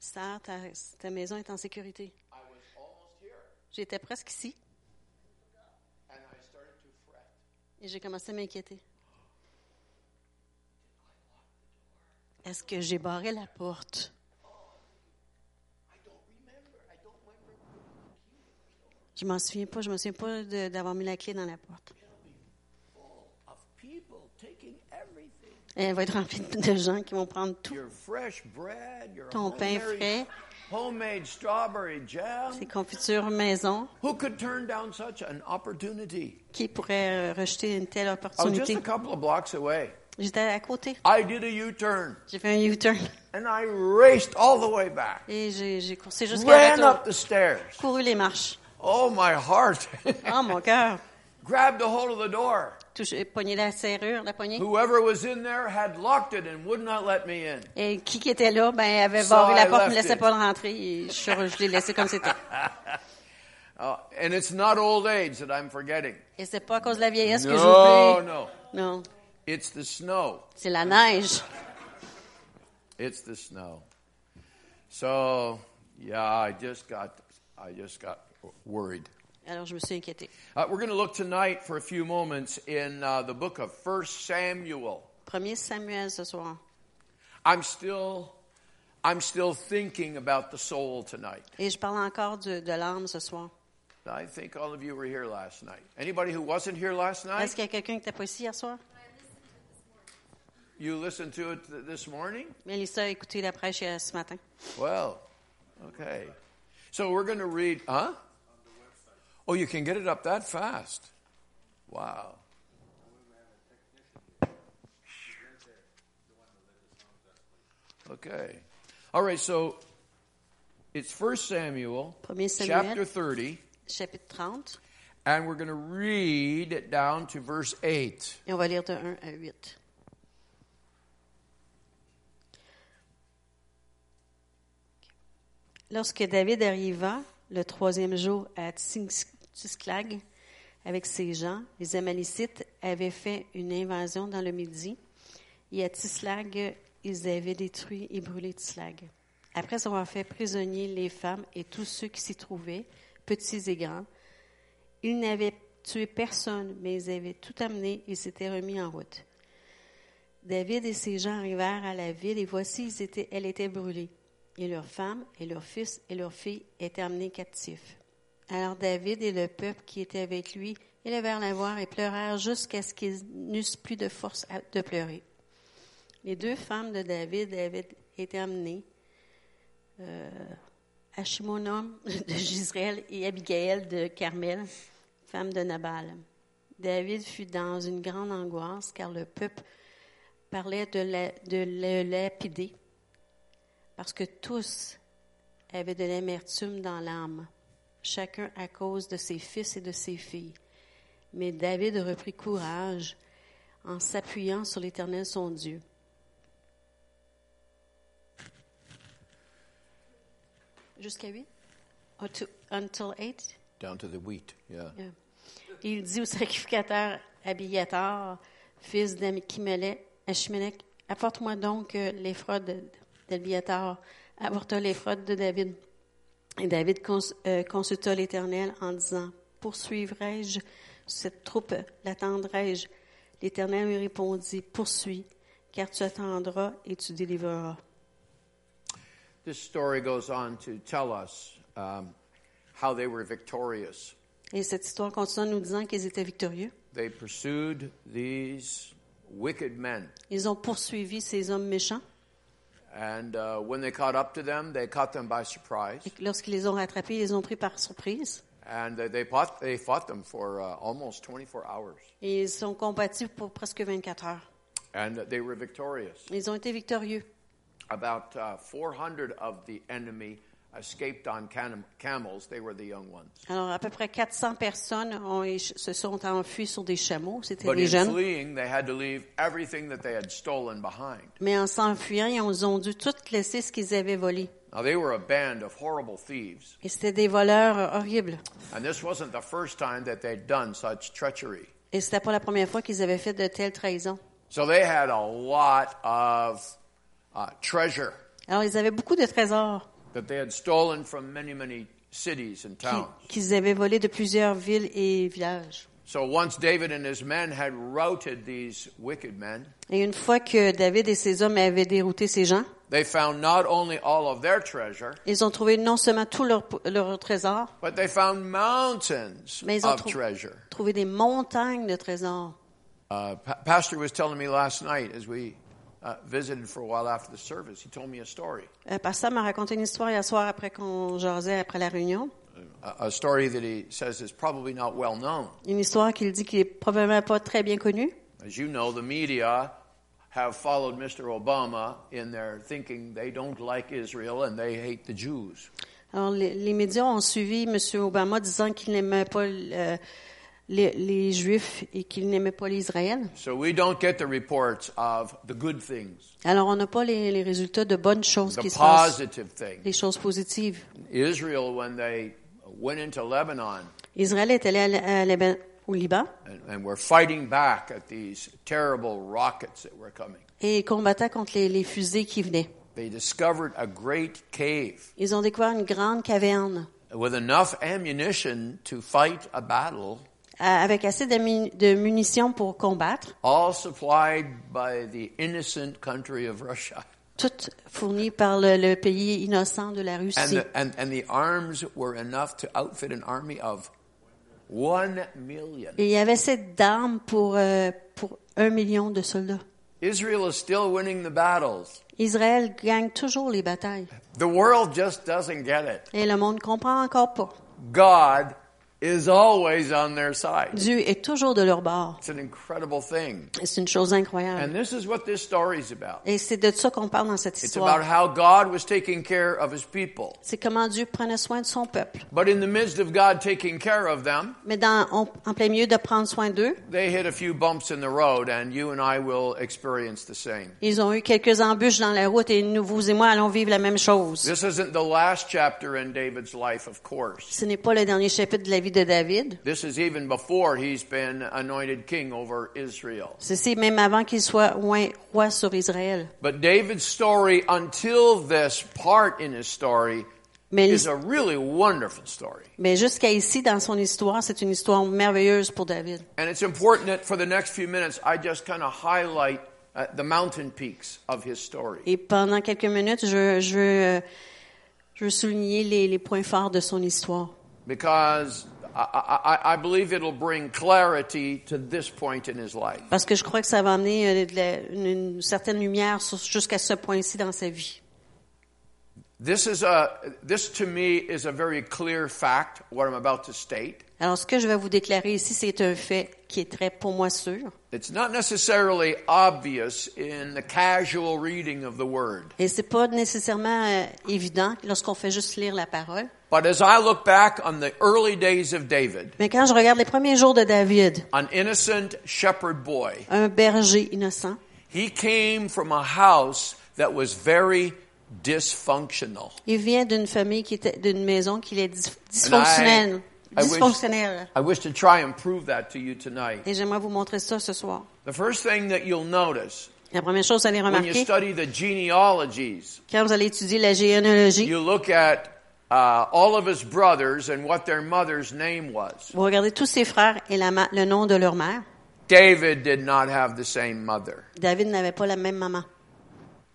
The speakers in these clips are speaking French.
Sœur, ta, ta maison est en sécurité. J'étais presque ici et j'ai commencé à m'inquiéter. Est-ce que j'ai barré la porte? Je m'en souviens pas. Je me souviens pas d'avoir mis la clé dans la porte. Full of people taking everything. Et elle va être remplie de gens qui vont prendre tout. Ton pain frais, homemade strawberry jam. ses confitures maison. Qui pourrait euh, rejeter une telle opportunité? J'étais à côté. J'ai fait un U-turn and I raced all the way back. et j'ai coursé jusqu'à la stairs. couru les marches. Oh, my heart. Oh, mon cœur! Grabbed a hold of the door. Pogné la serrure, la poignée. Whoever was in there had locked it and would not let me in. Et qui qui était là, ben, avait So la porte, ne me laissait it. pas rentrer et je, je l'ai laissé comme c'était. Uh, and it's not old age that I'm forgetting. Et c'est pas à cause de la vieillesse que No, j'oublie. no. Non, It's the snow. c'est la neige. It's the snow. So, yeah, I just got, I just got worried. Alors, je me suis inquiétée. Uh, we're going to look tonight for a few moments in uh, the book of First Samuel. Premier Samuel ce soir. I'm still, I'm still thinking about the soul tonight. Et je parle encore de, de l'âme ce soir. I think all of you were here last night. Anybody who wasn't here last Est-ce night, qu'il y a quelqu'un qui n'était pas ici hier soir? you listened to it th- this morning? Mélissa a écouté la prêche euh, ce matin. Well, okay. So we're going to read, huh? Oh, you can get it up that fast. Wow. Okay. All right, so it's First Samuel, Samuel. chapter 30, Chapitre 30. and we're going to read it down to verse 8. Et on va lire de 1 à 8. Lorsque David arriva le troisième jour à Tsisklag avec ses gens, les Amalicites avaient fait une invasion dans le Midi et à Tislag, ils avaient détruit et brûlé Tislag. Après avoir fait prisonnier les femmes et tous ceux qui s'y trouvaient, petits et grands, ils n'avaient tué personne, mais ils avaient tout amené et s'étaient remis en route. David et ses gens arrivèrent à la ville et voici, elle était brûlée. Et leurs femmes et leurs fils et leurs filles étaient amenés captifs. Alors David et le peuple qui était avec lui élevèrent la voix et pleurèrent jusqu'à ce qu'ils n'eussent plus de force de pleurer. Les deux femmes de David avaient été amenées, euh, de Gisraël et Abigail de Carmel, femme de Nabal. David fut dans une grande angoisse car le peuple parlait de, la- de le lapider parce que tous avaient de l'amertume dans l'âme, chacun à cause de ses fils et de ses filles. Mais David reprit courage en s'appuyant sur l'Éternel son Dieu. Jusqu'à 8? Until 8? Down to the wheat, yeah. Yeah. Il dit au sacrificateur Abiatar, fils d'Achimelech, Achimelech, apporte-moi donc euh, l'éphod d'Abiatar, apporta l'éphod de David. Et David cons- euh, consulta l'Éternel en disant, poursuivrai-je cette troupe, l'attendrai-je? L'Éternel lui répondit, poursuis, car tu attendras et tu délivreras. This story goes on to tell us um, how they were victorious. Et cette histoire continue en nous disant qu'ils étaient victorieux. They pursued these wicked men. Ils ont poursuivi ces hommes méchants. And uh, when they caught up to them, they caught them by surprise. Et lorsqu'ils les ont rattrapés, ils les ont pris par surprise. And they, they, fought, they fought them for uh, almost 24 hours. Et ils sont combattus pour presque 24 heures. And they were victorious. Ils ont été victorieux. About uh, 400 of the enemy escaped on cam- camels. They were the young ones. Alors, à peu près 400 personnes ont se sont enfuies sur des chameaux. C'était But des jeunes. fleeing, they had to leave everything that they had stolen behind. Mais en s'enfuyant, ils ont dû tout laisser ce qu'ils avaient volé. Now, they were a band of horrible thieves. Et c'était des voleurs horribles. And this wasn't the first time that they'd done such treachery. Et c'était pas la première fois qu'ils avaient fait de telles trahisons. So they had a lot of uh, treasure. Alors, ils avaient beaucoup de trésors that they had stolen from many, many cities and qui- towns. qu'ils avaient volés de plusieurs villes et villages. So once David and his men had routed these wicked men, Et une fois que David et ses hommes avaient dérouté ces gens, they found not only all of their treasure, ils ont trouvé non seulement tout leur, leur trésor, but they found mountains mais ils ont of trou- treasure. trouvé des montagnes de trésors. Uh, Pa- Pastor was telling me last night as we visited for a while after the service, he told me a story. Euh, Pasteur m'a raconté une histoire hier soir après qu'on jasait après la réunion. A, a story that he says is probably not well known. Une histoire qu'il dit qui est probablement pas très bien connue. As you know, the media have followed Mr. Obama in their thinking they don't like Israel and they hate the Jews. Alors, les, les médias ont suivi M. Obama disant qu'il n'aimait pas euh, les, les Juifs et qu'il n'aimait pas l'Israël. So we don't get the reports of the good things, Alors, on n'a pas les, les résultats de bonnes choses the qui se passent, les choses positives. Israel, when they went into Lebanon Israël est allé à, à Liban- au Liban and, and were fighting back at these terrible rockets that were coming, et combattait contre les, les fusées qui venaient. they discovered a great cave Ils ont découvert une grande caverne with enough ammunition to fight a battle, avec assez de, mu- de munitions pour combattre, all supplied by the innocent country of Russia. toutes fournies par le, le pays innocent de la And Russie. the, and, and the arms were enough to outfit an army of one million. Et il y avait assez d'armes pour, euh, pour un million de soldats. Israel is still winning the battles. Israël gagne toujours les batailles. The world just doesn't get it. Et le monde comprend encore pas. God is always on their side. Dieu est toujours de leur bord. It's an incredible thing. C'est une chose incroyable. And this is what this story is about. Et c'est de ça qu'on parle dans cette It's about histoire. how God was taking care of his people. C'est comment Dieu prenait soin de son peuple. But in the midst of God taking care of them, Mais dans, en, en plein milieu de prendre soin d'eux, they hit a few bumps in the road, and you and I will experience the same. ils ont eu quelques embûches dans la route et nous, vous et moi, allons vivre la même chose. This isn't the last chapter in David's life, of course. Ce n'est pas le dernier chapitre de la vie de David. This is even before he's been anointed king over Israel. Ceci même avant qu'il soit roi sur Israël. But David's story, until this part in his story, Mais, is a really wonderful story. mais jusqu'à ici, dans son histoire, c'est une histoire merveilleuse pour David. And it's important that for the next few minutes, I just kind of highlight uh, the mountain peaks of his story. Et pendant quelques minutes, je, je, veux, euh, je veux souligner les, les points forts de son histoire. Because I, I, I believe it'll bring clarity to this point in his life. Parce que je crois que ça va amener euh, une, une certaine lumière jusqu'à ce point-ci dans sa vie. This is a, this to me is a very clear fact, what I'm about to state. Alors, ce que je vais vous déclarer ici, c'est un fait qui est très, pour moi, sûr. It's not necessarily obvious in the casual reading of the word. Et c'est pas nécessairement euh, évident lorsqu'on fait juste lire la parole. But as I look back on the early days of David, Mais quand je regarde les premiers jours de David, an innocent shepherd boy, un berger innocent, he came from a house that was very dysfunctional. il vient d'une famille qui était, d'une maison qui est dis- dysfonctionnelle. I wish- Dysfonctionnelle. I wish to try and prove that to you tonight. Et j'aimerais vous montrer ça ce soir. The first thing that you'll notice La première chose, vous allez when you remarquer, study the genealogies, quand vous allez étudier la généalogie, you look at uh, all of his brothers and what their mother's name was. vous regardez tous ses frères et la le nom de leur mère. David did not have the same mother. David n'avait pas la même maman.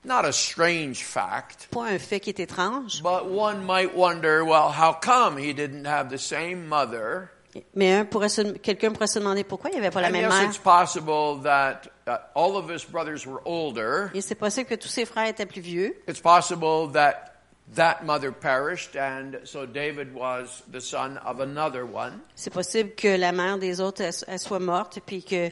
Not a strange fact, Pas un fait qui est étrange, but one might wonder, well, how come he didn't have the same mother? mais un pourrait quelqu'un pourrait se demander pourquoi il n'y avait pas la And même yes, mère. it's possible that uh, all of his brothers were older. Et c'est possible que tous ses frères étaient plus vieux. It's possible that that mother perished, and so David was the son of another one. C'est possible que la mère des autres elle, elle soit morte puis que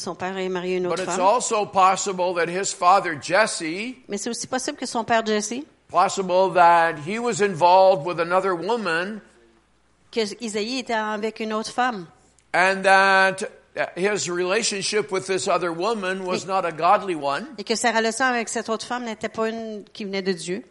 son père ait marié une But it's femme. also possible that his father Jesse, Mais c'est aussi possible que son père Jesse, possible that he was involved with another woman, que Isaïe était avec une autre femme and that his relationship with this other woman was not a godly one, et que sa relation avec cette autre femme n'était pas une qui venait de Dieu.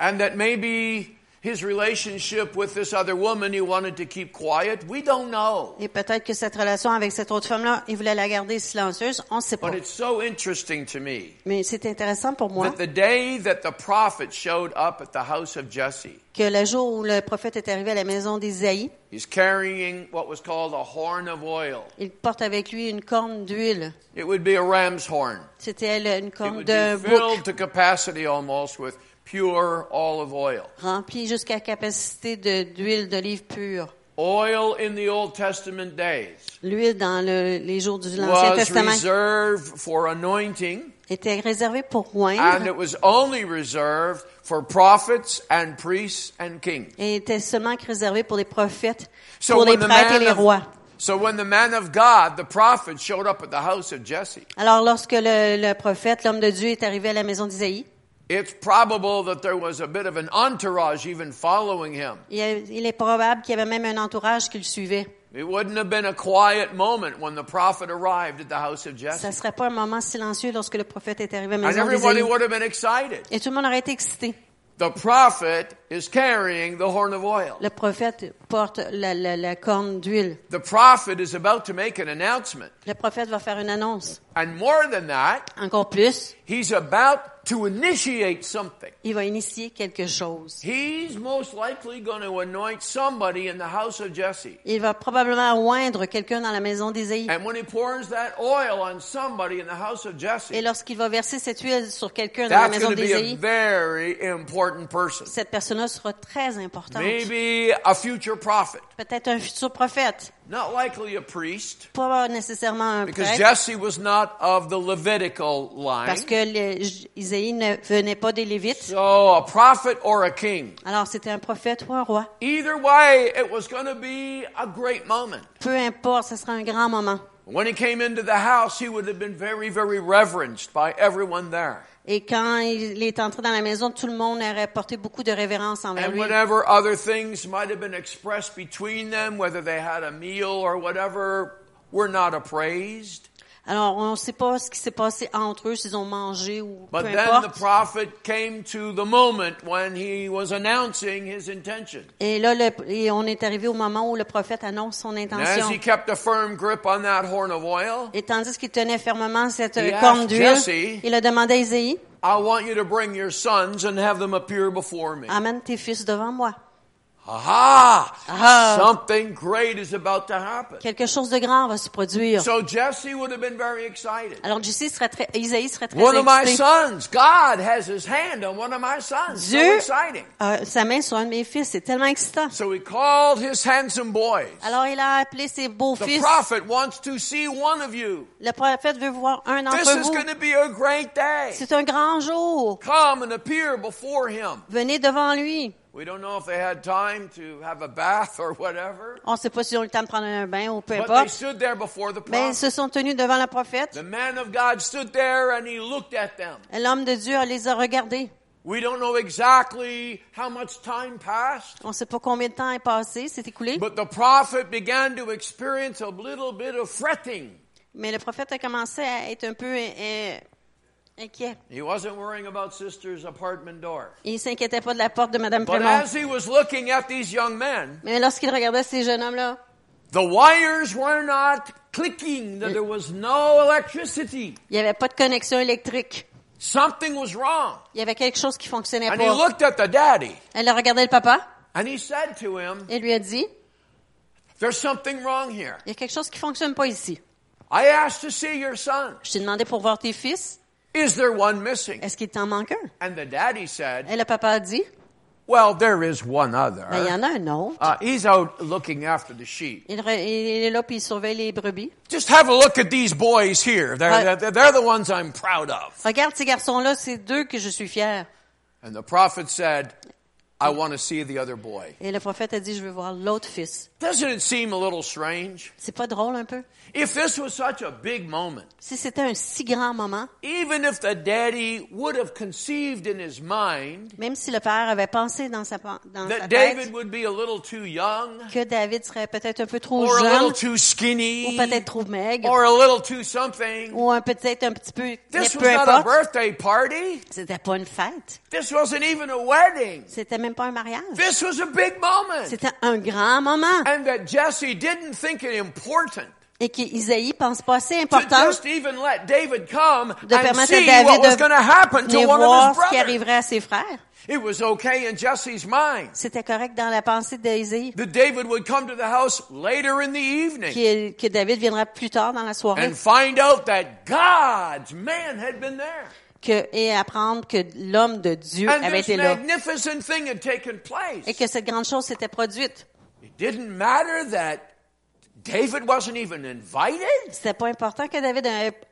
and that maybe his relationship with this other woman he wanted to keep quiet? We don't know. Et peut-être que cette relation avec cette autre femme-là, il voulait la garder silencieuse. On ne sait pas. But it's so interesting to me Mais c'est intéressant pour moi that the day that the prophet showed up at the house of Jesse, que le jour où le prophète est arrivé à la maison d'Isaïe, he's carrying what was called a horn of oil. il porte avec lui une corne d'huile. It would be a ram's horn. C'était une It corne would d'un be bouc filled to capacity almost with pure olive oil. rempli jusqu'à capacité de- d'huile d'olive pure. Oil in the Old Testament days L'huile dans le- les jours de l'Ancien was Testament reserved for anointing, était réservée pour and oindre it was only reserved for prophets and priests and kings. et était seulement réservée pour les prophètes, So pour les when the prêtres et man les of- rois. So when the man of God, the prophet, showed up at the house of Jesse, Alors lorsque le, le prophète, l'homme de Dieu, est arrivé à la maison d'Isaïe, it's probable that there was a bit of an entourage even following him. il, est probable qu'il y avait même un entourage qui le suivait. It wouldn't have been a quiet moment when the prophet arrived at the house of Ça ne Jesse. serait pas un moment silencieux lorsque le prophète est arrivé à la And maison everybody d'Isaïe. would have been excited. Et tout le monde aurait été excité. The prophet is carrying the horn of oil. Le prophète porte la, la- la corne d'huile. The prophet is about to make an announcement. Le prophète va faire une annonce. And more than that, Encore plus, he's about to initiate something. il va initier quelque chose. He's most likely going to anoint somebody in the house of Jesse. Il va probablement oindre quelqu'un dans la maison d'Isaïe. And when he pours that oil on somebody in the house of Et Jesse, lorsqu'il va verser cette huile sur quelqu'un dans la that's maison going to be a very important person. cette personne-là sera très importante. Maybe a future prophet. Peut-être un futur prophète. Not likely a priest, Pas nécessairement un because prêtre. Jesse was not of the Levitical line. Parce que le- Isaïe ne venait pas des Lévites. So a prophet or a king. Alors c'était un prophète ou un roi. Either way, it was going to be a great moment. Peu importe, ce sera un grand moment. When he came into the house, he would have been very, very reverenced by everyone there. Et quand il est entré dans la maison, tout le monde aurait porté beaucoup de révérence envers And lui. whatever other things might have been expressed between them, whether they had a meal or whatever, were not appraised. Alors, on ne sait pas ce qui s'est passé entre eux, s'ils ont mangé ou But peu then the importe. prophet came to the moment when he was announcing his intention. Et là, le- et on est arrivé au moment où le prophète annonce son And as intention. he kept a firm grip on that horn of oil, Et tandis qu'il tenait fermement cette corne d'huile, il a demandé à Isaïe, I want you to bring your sons and have them appear before me. amène tes fils devant moi. Aha! Aha. Something great is about to happen. Quelque chose de grand va se produire. So Jesse would have been very excited. Alors, Jesse serait très, Isaïe serait très One of my excité. sons, God has his hand on one of my sons. So Dieu exciting. a sa main sur un de mes fils, c'est tellement excitant. So he called his handsome boys. Alors, il a appelé ses beaux The fils. prophet wants to see one of you. Le prophète veut voir un This d'entre is vous. going to be a great day. C'est un grand jour. Come and appear before him. Venez devant lui. We don't know if they had time to have a bath or whatever, On ne sait pas s'ils ont eu le temps de prendre un bain ou peu but they importe. stood there before the Mais ils se sont tenus devant le prophète. The man of God stood there and he looked at them. L'homme de Dieu les a regardés. We don't know exactly how much time passed, On ne sait pas combien de temps est passé, c'est écoulé. but the prophet began to experience a little bit of fretting. Mais le prophète a commencé à être un peu euh, inquiet. He wasn't worrying about sister's apartment door. Il s'inquiétait pas de la porte de Madame But Prémont. as he was looking at these young men, Mais lorsqu'il regardait ces jeunes hommes-là, the wires were not clicking, there was no electricity. il n'y avait pas de connexion électrique. Something was wrong. Il y avait quelque chose qui fonctionnait And he pas. looked at the daddy Elle a regardé le papa and he said to him, et lui a dit, There's something wrong here. il y a quelque chose qui fonctionne pas ici. I asked to see your son. Je t'ai demandé pour voir tes fils. Is there one missing? Est-ce qu'il t'en manque un? And the daddy said, Et le papa a dit, Well, there is one other. ben, il y en a un autre. Uh, he's out looking after the sheep. Il, re- il est là puis il surveille les brebis. Just have a look at these boys here. They're, they're, they're the ones I'm proud of. Regarde ces garçons-là, c'est d'eux que je suis fier. And the prophet said, I want to see the other boy. Et le prophète a dit, je veux voir l'autre fils. Doesn't it seem a little strange? C'est pas drôle un peu? If this was such a big moment, Si c'était un si grand moment, even if the daddy would have conceived in his mind même si le père avait pensé dans sa, dans sa that tête David would be a little too young, que David serait peut-être un peu trop or a little jeune, too ou skinny, peut-être trop maigre, or a little too something, ou un peut-être un petit peu, this peu was not a birthday party. C'était pas une fête. This wasn't even a wedding. C'était même même pas un mariage. This was a big moment. C'était un grand moment. And that Jesse didn't think it important Et qu'Isaïe pense pas assez important de permettre à David de voir ce qui arriverait à ses frères. It was okay in Jesse's mind C'était correct dans la pensée d'Isaïe. that David would come to the house later in the evening Que, que David viendra plus tard dans la soirée que, et apprendre que l'homme de Dieu And avait été là thing had taken place. et que cette grande chose s'était produite. It didn't matter that David wasn't even invited? C'était pas important que David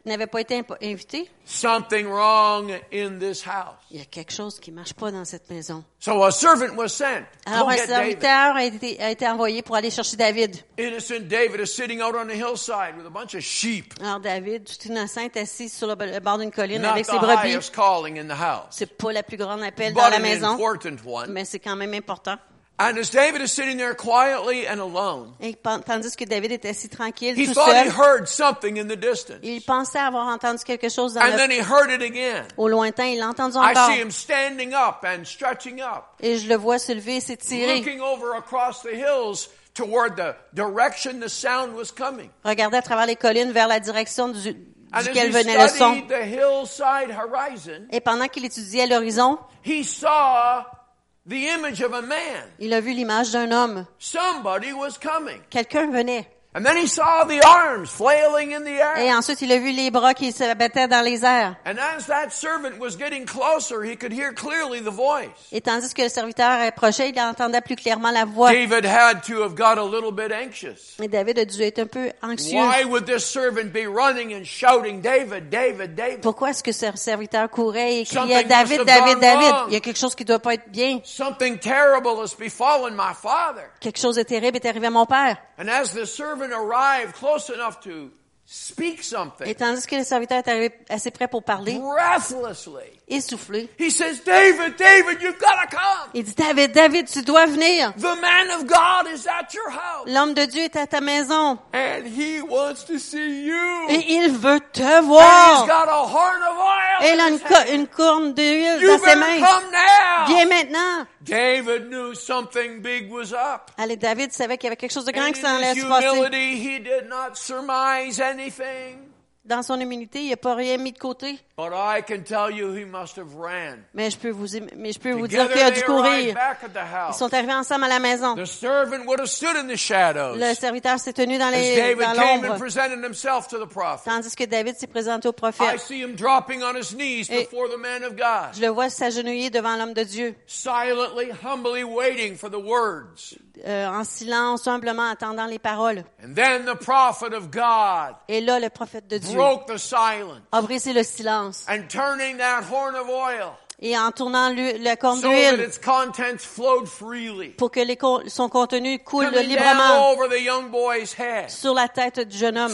n'avait- pas été invité. Something wrong in this house. Il y a quelque chose qui marche pas dans cette maison. So a servant was sent. Alors un serviteur a été, a été envoyé pour aller chercher David. Innocent David is sitting out on the hillside with a bunch of sheep. Alors David, tout innocent, est assis sur le bord d'une colline Not avec the ses brebis. highest calling in the house, C'est pas la plus grande appel dans but la an maison, important one. mais c'est quand même important. And as David is sitting there quietly and alone, Et tandis que David était assis tranquille, he tout thought he seul, heard something in the distance. il pensait avoir entendu quelque chose dans And le, then he heard it again. au lointain. Il l'a entendu I encore. see him standing up and stretching up, Et je le vois se lever et s'étirer. looking over across the hills toward the direction the sound was coming. Regardait à travers les collines vers la direction du, duquel venait le son. studied the hillside horizon, Et pendant qu'il étudiait l'horizon, he saw the image of a man. il a vu l'image d'un homme. Somebody was coming. Quelqu'un venait. And then he saw the arms flailing in the Et air. ensuite, il a vu les bras qui se battaient dans les airs. And as that servant was getting closer, he could hear clearly the voice. Et tandis que le serviteur approchait, il entendait plus clairement la voix. David had to have got a little bit anxious. Et David a dû être un peu anxieux. Why would this servant be running and shouting, David, David, David? Pourquoi est-ce que ce serviteur courait et Something criait David, David, David? Il y a quelque chose qui doit pas être bien. Something terrible has befallen my father. Quelque chose de terrible est arrivé à mon père. And as the servant arrived close enough to speak Et something, tandis que le serviteur est arrivé assez près pour parler, breathlessly, essoufflé, he says, David, David, you've got to come. il dit David, David, tu dois venir. The man of God is at your house. L'homme de Dieu est à ta maison And he wants to see you. et il veut te And he's voir. got a horn of oil. Et il a une, corne d'huile dans ses mains. come now. Viens maintenant. David knew something big was up. Allez, David savait qu'il y avait quelque chose de grand And qui s'en allait his se passer. humility, he did not surmise anything. Dans son humilité, il n'a pas rien mis de côté. But I can tell you he must have ran. Mais je peux vous, mais je peux vous dire qu'il a dû courir. Ils sont arrivés ensemble à la maison. The servant would have stood in the shadows Le serviteur s'est tenu dans les, David dans came and l'ombre. presented himself to the prophet. Tandis que David s'est présenté au I prophète. see him dropping on his knees Et- before the man of God, Je le vois s'agenouiller devant l'homme de Dieu, silently, humbly waiting for the words. euh, en silence, humblement attendant les paroles. And then the prophet of God Et là, le prophète de Dieu broke the silence a brisé le silence. And turning that horn of oil Et en tournant le- la corne so d'huile pour que les son contenu coule librement down over the young boy's head, sur la tête du jeune homme,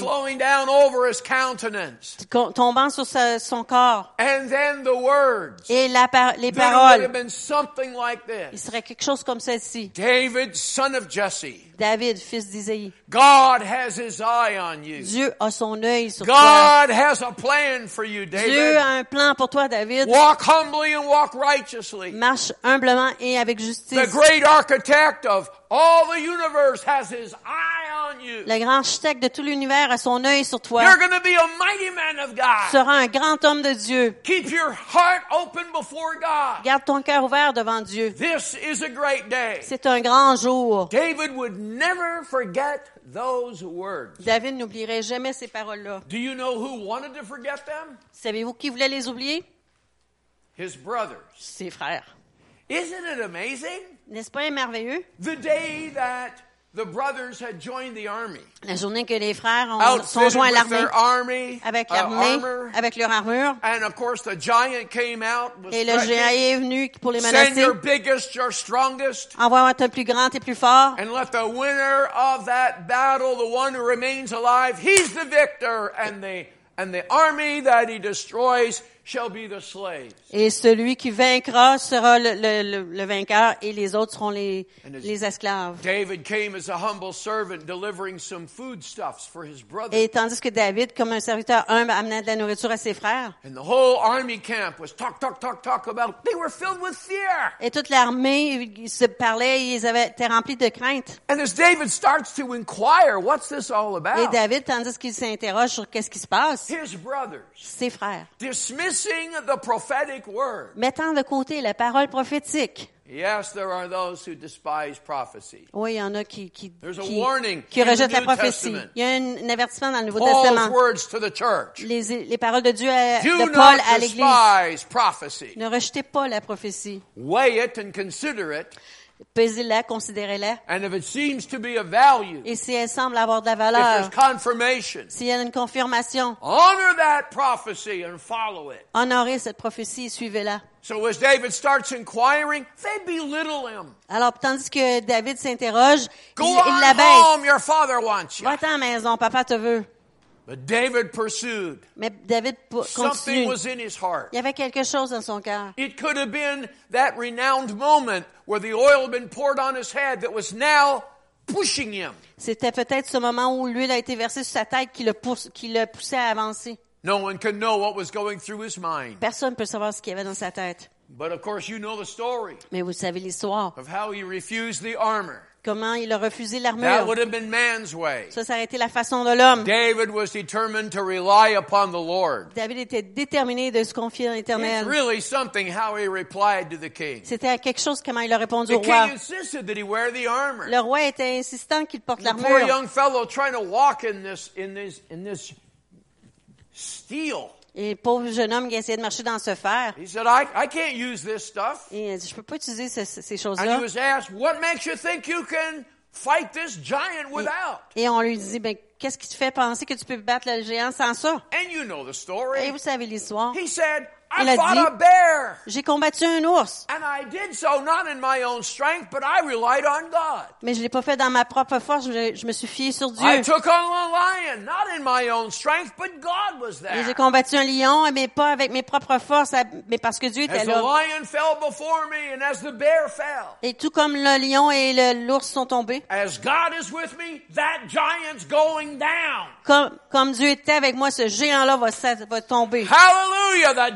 tombant sur sa- son corps. And then the words. Et la les paroles, been something like il this. serait quelque chose comme celle-ci. David, son of Jesse, David, fils d'Isaïe, God has his eye on you. Dieu a son œil sur toi. God has a plan for you, Dieu David. a un plan pour toi, David. Walk humbly and walk righteously. Marche humblement et avec The justice. great architect of all the universe has his eye on you. Le grand architecte de tout l'univers a son œil sur toi. You're going to be a mighty man of Tu God. seras un grand homme de Dieu. Keep your heart open before God. Garde ton cœur ouvert devant Dieu. This is a great day. C'est un grand jour. David would never forget those words. David n'oublierait jamais ces paroles-là. Do you know who wanted to forget them? Savez-vous qui voulait les oublier? His brothers. Ses frères. Isn't it amazing? N'est-ce pas merveilleux? The day that the brothers had joined the army, La journée que les frères ont, sont joints à l'armée, avec uh, l'armée, armor, avec leur armure, and of course the giant came out, was et le géant est venu pour les menacer. send your biggest, your strongest, Envoie un plus grand et plus fort. and let the winner of that battle, the one who remains alive, he's the victor, and the and the army that he destroys, shall be the slaves. Et celui qui vaincra sera le, le- le- le vainqueur et les autres seront les, esclaves. David came as a humble servant delivering some foodstuffs for his brother. Et tandis que David, comme un serviteur humble, amenait de la nourriture à ses frères. And the whole army camp was talk, talk, talk, talk about, they were filled with fear. Et toute l'armée se parlait, ils avaient été remplis de crainte. And as David starts to inquire, what's this all Et? David, tandis qu'il s'interroge sur qu'est-ce qui se passe, His brothers ses frères, dismissing the prophetic word. mettant de côté la parole prophétique. Yes, there are those who despise prophecy. Oui, il y en a qui, qui, There's a qui, warning rejettent la prophétie. Testament. Il y a un, un avertissement dans le Nouveau Paul's Testament. words to the church. Les, les paroles de Dieu à- de Paul à l'Église. Ne rejetez pas la prophétie. Weigh it and consider it. Pesez-la, considérez-la. And if it seems to be of value, Et si elle semble avoir de la valeur, s'il y a une confirmation, honor that prophecy and follow it. honorez cette prophétie et suivez-la. So as David starts inquiring, they belittle him. Alors, tandis que David s'interroge, Go il, l'abaisse. home, your father wants you. Va-t'en à la maison, papa te veut. But David pursued. Mais David continue. was in his heart. Il y avait quelque chose dans son cœur. It could have been that renowned moment where the oil had been poured on his head that was now pushing him. C'était peut-être ce moment où l'huile a été versée sur sa tête qui le, pousse, qui le poussait à avancer. No one can know what was going through his mind. Personne ne peut savoir ce qu'il y avait dans sa tête. But of course, you know the story Mais vous savez l'histoire. of how he refused the armor. Comment il a refusé That l'armure. would have been man's way. Ça, ça a été la façon de l'homme. David was determined to rely upon the Lord. David était déterminé de se confier dans It's l'éternel. really something how he replied to the king. C'était quelque chose comment il a répondu The au roi. king insisted that he wear the armor. Le roi était insistant qu'il porte The poor l'armure. young fellow trying to walk in this in this in this steel. Et le pauvre jeune homme qui essayait de marcher dans ce fer. He said, I, I can't use this stuff. Et il a dit, je peux pas utiliser ce- ces And choses-là. he was asked, What makes you think you can fight this giant without? Et on lui dit, ben, qu'est-ce qui te fait penser que tu peux battre le géant sans ça? And you know the Et story. vous savez l'histoire. He said, Il I a fought dit- a bear. J'ai combattu un ours, And I did so not in my own strength, but I relied on God. mais je l'ai pas fait dans ma propre force, je, je me suis fié sur Dieu. I took on a lion, not in my own strength, but God was Et j'ai there. combattu un lion, mais pas avec mes propres forces, mais parce que Dieu As était the là. lion fell before me and as the bear fell. Et tout comme le lion et l'ours sont tombés, As God is with me, that giant's going down. comme, comme Dieu était avec moi, ce géant-là va, va tomber. Hallelujah,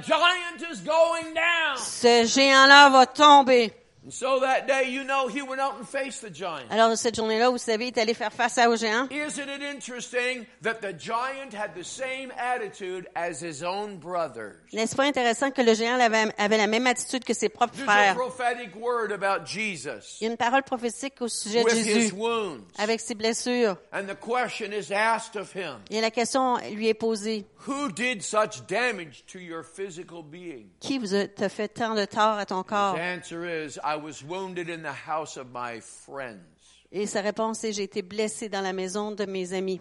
Ce géant-là va tomber. And so that day, you know, he went out and faced the giant. Alors, cette journée-là, vous savez, il est allé faire face à au géant. Isn't it interesting that the giant had the same attitude as his own brothers? N'est-ce pas intéressant que le géant avait, avait la même attitude que ses propres frères? Il y a une parole prophétique au sujet de with his Jésus, wounds. avec ses blessures. And the question is asked of him Et la question lui est posée, Who did such damage to your physical being? qui vous a fait tant de tort à ton corps? The answer is I was wounded in the house of my friends. Et sa réponse est, j'ai été blessé dans la maison de mes amis.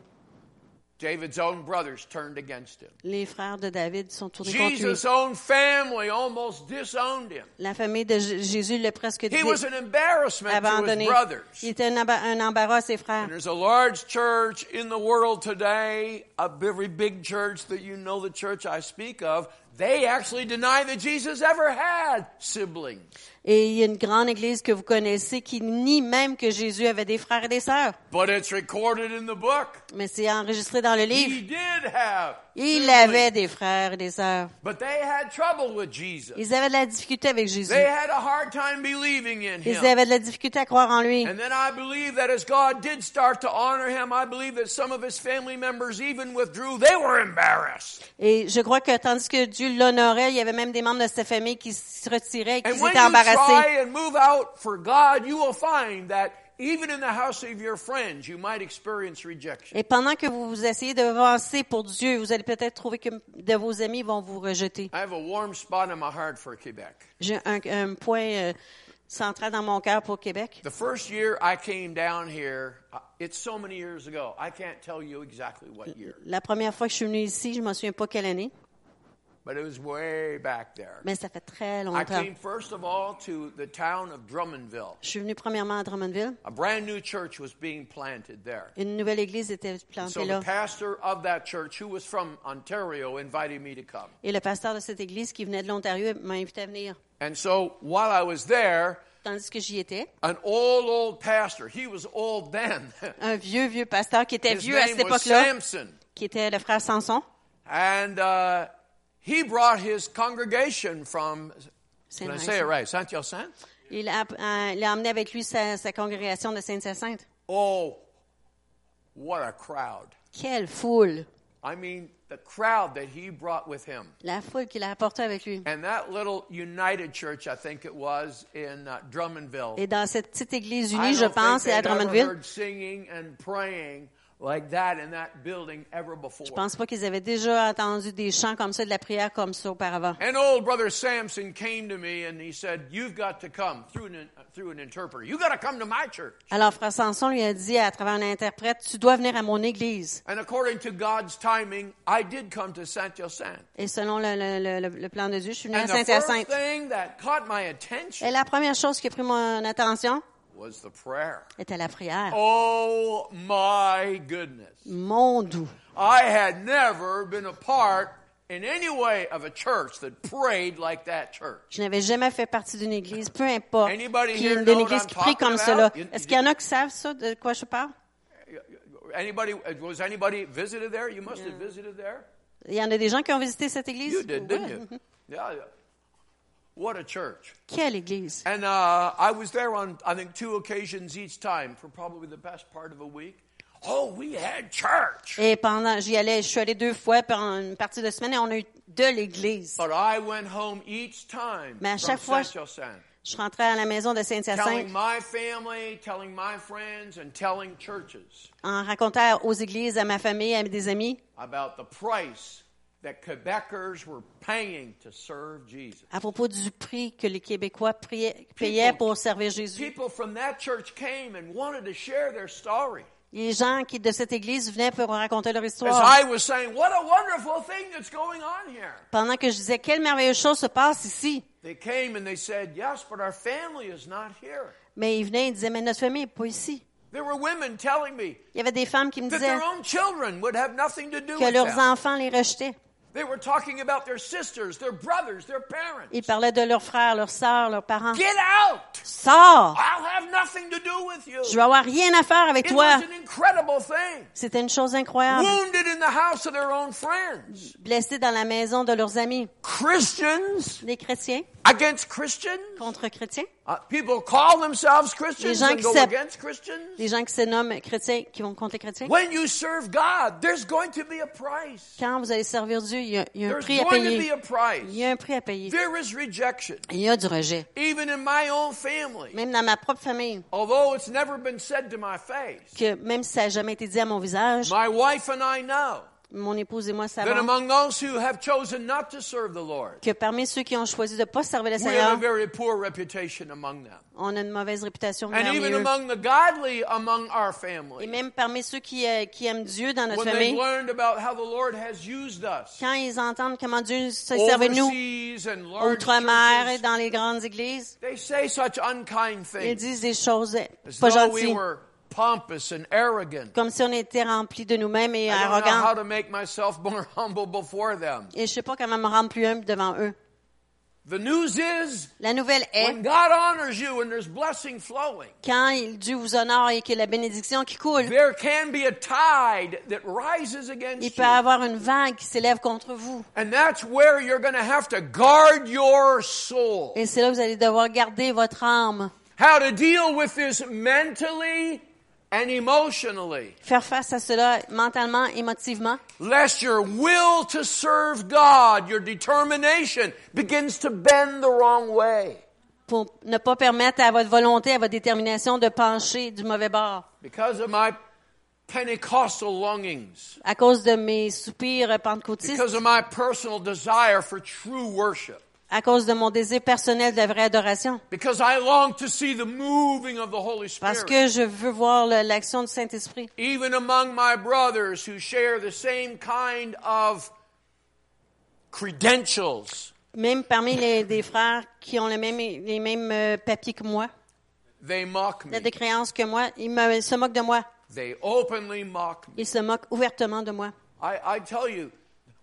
David's own brothers turned against him. Les frères de David sont tournés contre lui. Jesus' own family almost disowned him. La famille de Jésus l'a presque He was an embarrassment to his brothers. Il était un, un embarras à ses frères. And there's a large church in the world today, a very big church that you know the church I speak of. They actually deny that Jesus ever had siblings. Et il y a une grande église que vous connaissez qui nie même que Jésus avait des frères et des sœurs. But it's recorded in the book. Mais c'est enregistré dans le He livre. did have. Il avait des frères et des sœurs. But they had trouble with Jesus. Ils avaient de la difficulté avec Jésus. They had a hard time believing in Ils avaient de la difficulté à croire en lui. And then I believe that as God did start to honor him, I believe that some of his family members even withdrew. They were embarrassed. Et je crois que tandis que Dieu l'honorait, il y avait même des membres de sa famille qui se retiraient et qui étaient embarrassés. Try and move out for God, you will find that even in the house of your friends, you might experience rejection. Et pendant que vous vous essayez d'avancer pour Dieu, vous allez peut-être trouver que de vos amis vont vous rejeter. I have a warm spot in my heart for Quebec. J'ai un, un point euh, central dans mon cœur pour Québec. The first year I came down here, it's so many years ago, I can't tell you exactly what year. La première fois que je suis venue ici, je ne me souviens pas quelle année. But it was way back there. Mais ça fait très I longtemps. came first of all to the town of Drummondville. Je suis venue premièrement à Drummondville. A brand new church was being planted there. Une nouvelle église était So plantée the là. pastor of that church, who was from Ontario, invited me to come. Et le pasteur de cette église qui venait de l'Ontario m'a invité à venir. And so while I was there, Tandis que j'y étais, an old, old pastor, he was old then. un vieux, vieux pasteur qui était His vieux à name cette was époque-là, Samson. qui était le frère Samson. And uh, he brought his congregation from, can I say it right, Saint-Hyacinthe? Il a, euh, il a emmené avec lui sa, sa congrégation de Sainte-Hyacinthe. Oh, what a crowd. Quelle foule! I mean, the crowd that he brought with him. La foule qu'il a apportée avec lui. And that little United Church, I think it was, in uh, Drummondville. Et dans cette petite église unie, je pense, c'est à Drummondville. heard singing and praying like that in that building ever before. Je pense pas qu'ils avaient déjà entendu des chants comme ça, de la prière comme ça auparavant. And old brother Samson came to me and he said, "You've got to come through an through an interpreter. You got to come to my church." Alors, frère Samson lui a dit à travers un interprète, tu dois venir à mon église. And according to God's timing, I did come to Saint Hyacinthe. Et selon le, le- le- le plan de Dieu, je suis venue à And the first Saint-Hyacinthe. thing that caught my attention Et la première chose qui a pris mon attention. Était la prière. Oh my goodness. Mon doux. I had never been a part in any way of a church that prayed like that church. Je n'avais jamais fait partie d'une église, peu importe, qui d'une église qui prie comme cela? Est-ce qu'il y en a qui savent ça, de quoi je parle? Anybody was anybody visited there? You must have visited there. Il y en a des gens qui ont visité cette église? You did, didn't you? Yeah, yeah. What a church. Quelle église? And uh, I was there on, I think, two occasions each time for probably the best part of a week. Oh, we had church. Et pendant, j'y allais, je suis allée deux fois pendant une partie de semaine et on a eu de l'église. But I went home each time Mais à from chaque fois, Je rentrais à la maison de Saint-Hyacinthe en racontant aux églises, à ma famille, à des amis, about the price that Quebecers were paying to serve Jesus. à propos du prix que les Québécois priaient- payaient pour servir Jésus. People from that church came and wanted to share their story. Les gens qui de cette église venaient pour raconter leur histoire. I was saying, what a wonderful thing that's going on here. Pendant que je disais quelle merveilleuse chose se passe ici. They came and they said, yes, but our family is not here. Mais ils venaient et disaient mais notre famille n'est pas ici. There were women telling me Il y avait des femmes qui me that disaient their own children would have nothing to do que leurs enfants les rejetaient. They were talking about their sisters, their brothers, their parents. Ils parlaient de leurs frères, leurs sœurs, leurs parents. Get out! Sors! I'll have nothing to do with you. Je vais avoir rien à faire avec It toi. was an incredible thing. C'était une chose incroyable. Wounded in the house of their own friends. Blessés dans la maison de leurs amis. Christians Des chrétiens against Christians? contre chrétiens. People call themselves Christians Les gens and qui go s'app- against Christians? Des gens qui se nomment chrétiens qui vont contre les chrétiens? When you serve God, there's going to be a price. Quand vous allez servir Dieu, il y a, il y a un There's prix à going to be payer. a price. Il y a un prix à payer. There is rejection. Il y a du rejet. Even in my own family. Même dans ma propre famille, Although it's never been said to my face. que même si ça n'a jamais été dit à mon visage, My wife and I know mon épouse et moi savons among those who have chosen not to serve the Lord, que parmi ceux qui ont choisi de ne pas servir le we have a Seigneur, very poor reputation among them. on a une mauvaise réputation And parmi even eux. among the godly among our Et même parmi ceux qui, euh, qui aiment Dieu dans notre famille, learned about how the Lord has used us quand ils entendent comment Dieu se servait nous, outre-mer et dans les grandes églises, they say such unkind ils things disent des choses as pas though we gentilles, were pompous and arrogant. comme si on était remplis de nous-mêmes et I don't know how arrogants. to make myself more humble before them. Et je sais pas comment me rendre plus humble devant eux. The news is La nouvelle est, when God honors you and there's blessing flowing, quand il- Dieu vous honore et que la bénédiction qui coule, there can be a tide that rises il against peut y you. avoir une vague qui s'élève contre vous. And that's where you're going to have to guard your soul. Et c'est là que vous allez devoir garder votre âme, How to deal with this mentally and emotionally, faire face à cela mentalement, émotivement, lest your will to serve God, your determination, begins to bend the wrong way. pour ne pas permettre à votre volonté, à votre détermination de pencher du mauvais bord. Because of my Pentecostal longings, À cause de mes soupirs pentecôtistes, because of my personal desire for true worship, à cause de mon désir personnel de vraie adoration, because I long to see the moving of the Holy parce Spirit. que je veux voir l'action du Saint-Esprit. even among my brothers who share the same kind of credentials. Même parmi les des frères qui ont le même, les mêmes euh, papiers que moi, They mock me. lettres de créance que moi, ils me- se moquent de moi. They openly mock me. Ils se moquent ouvertement de moi. I, I tell you,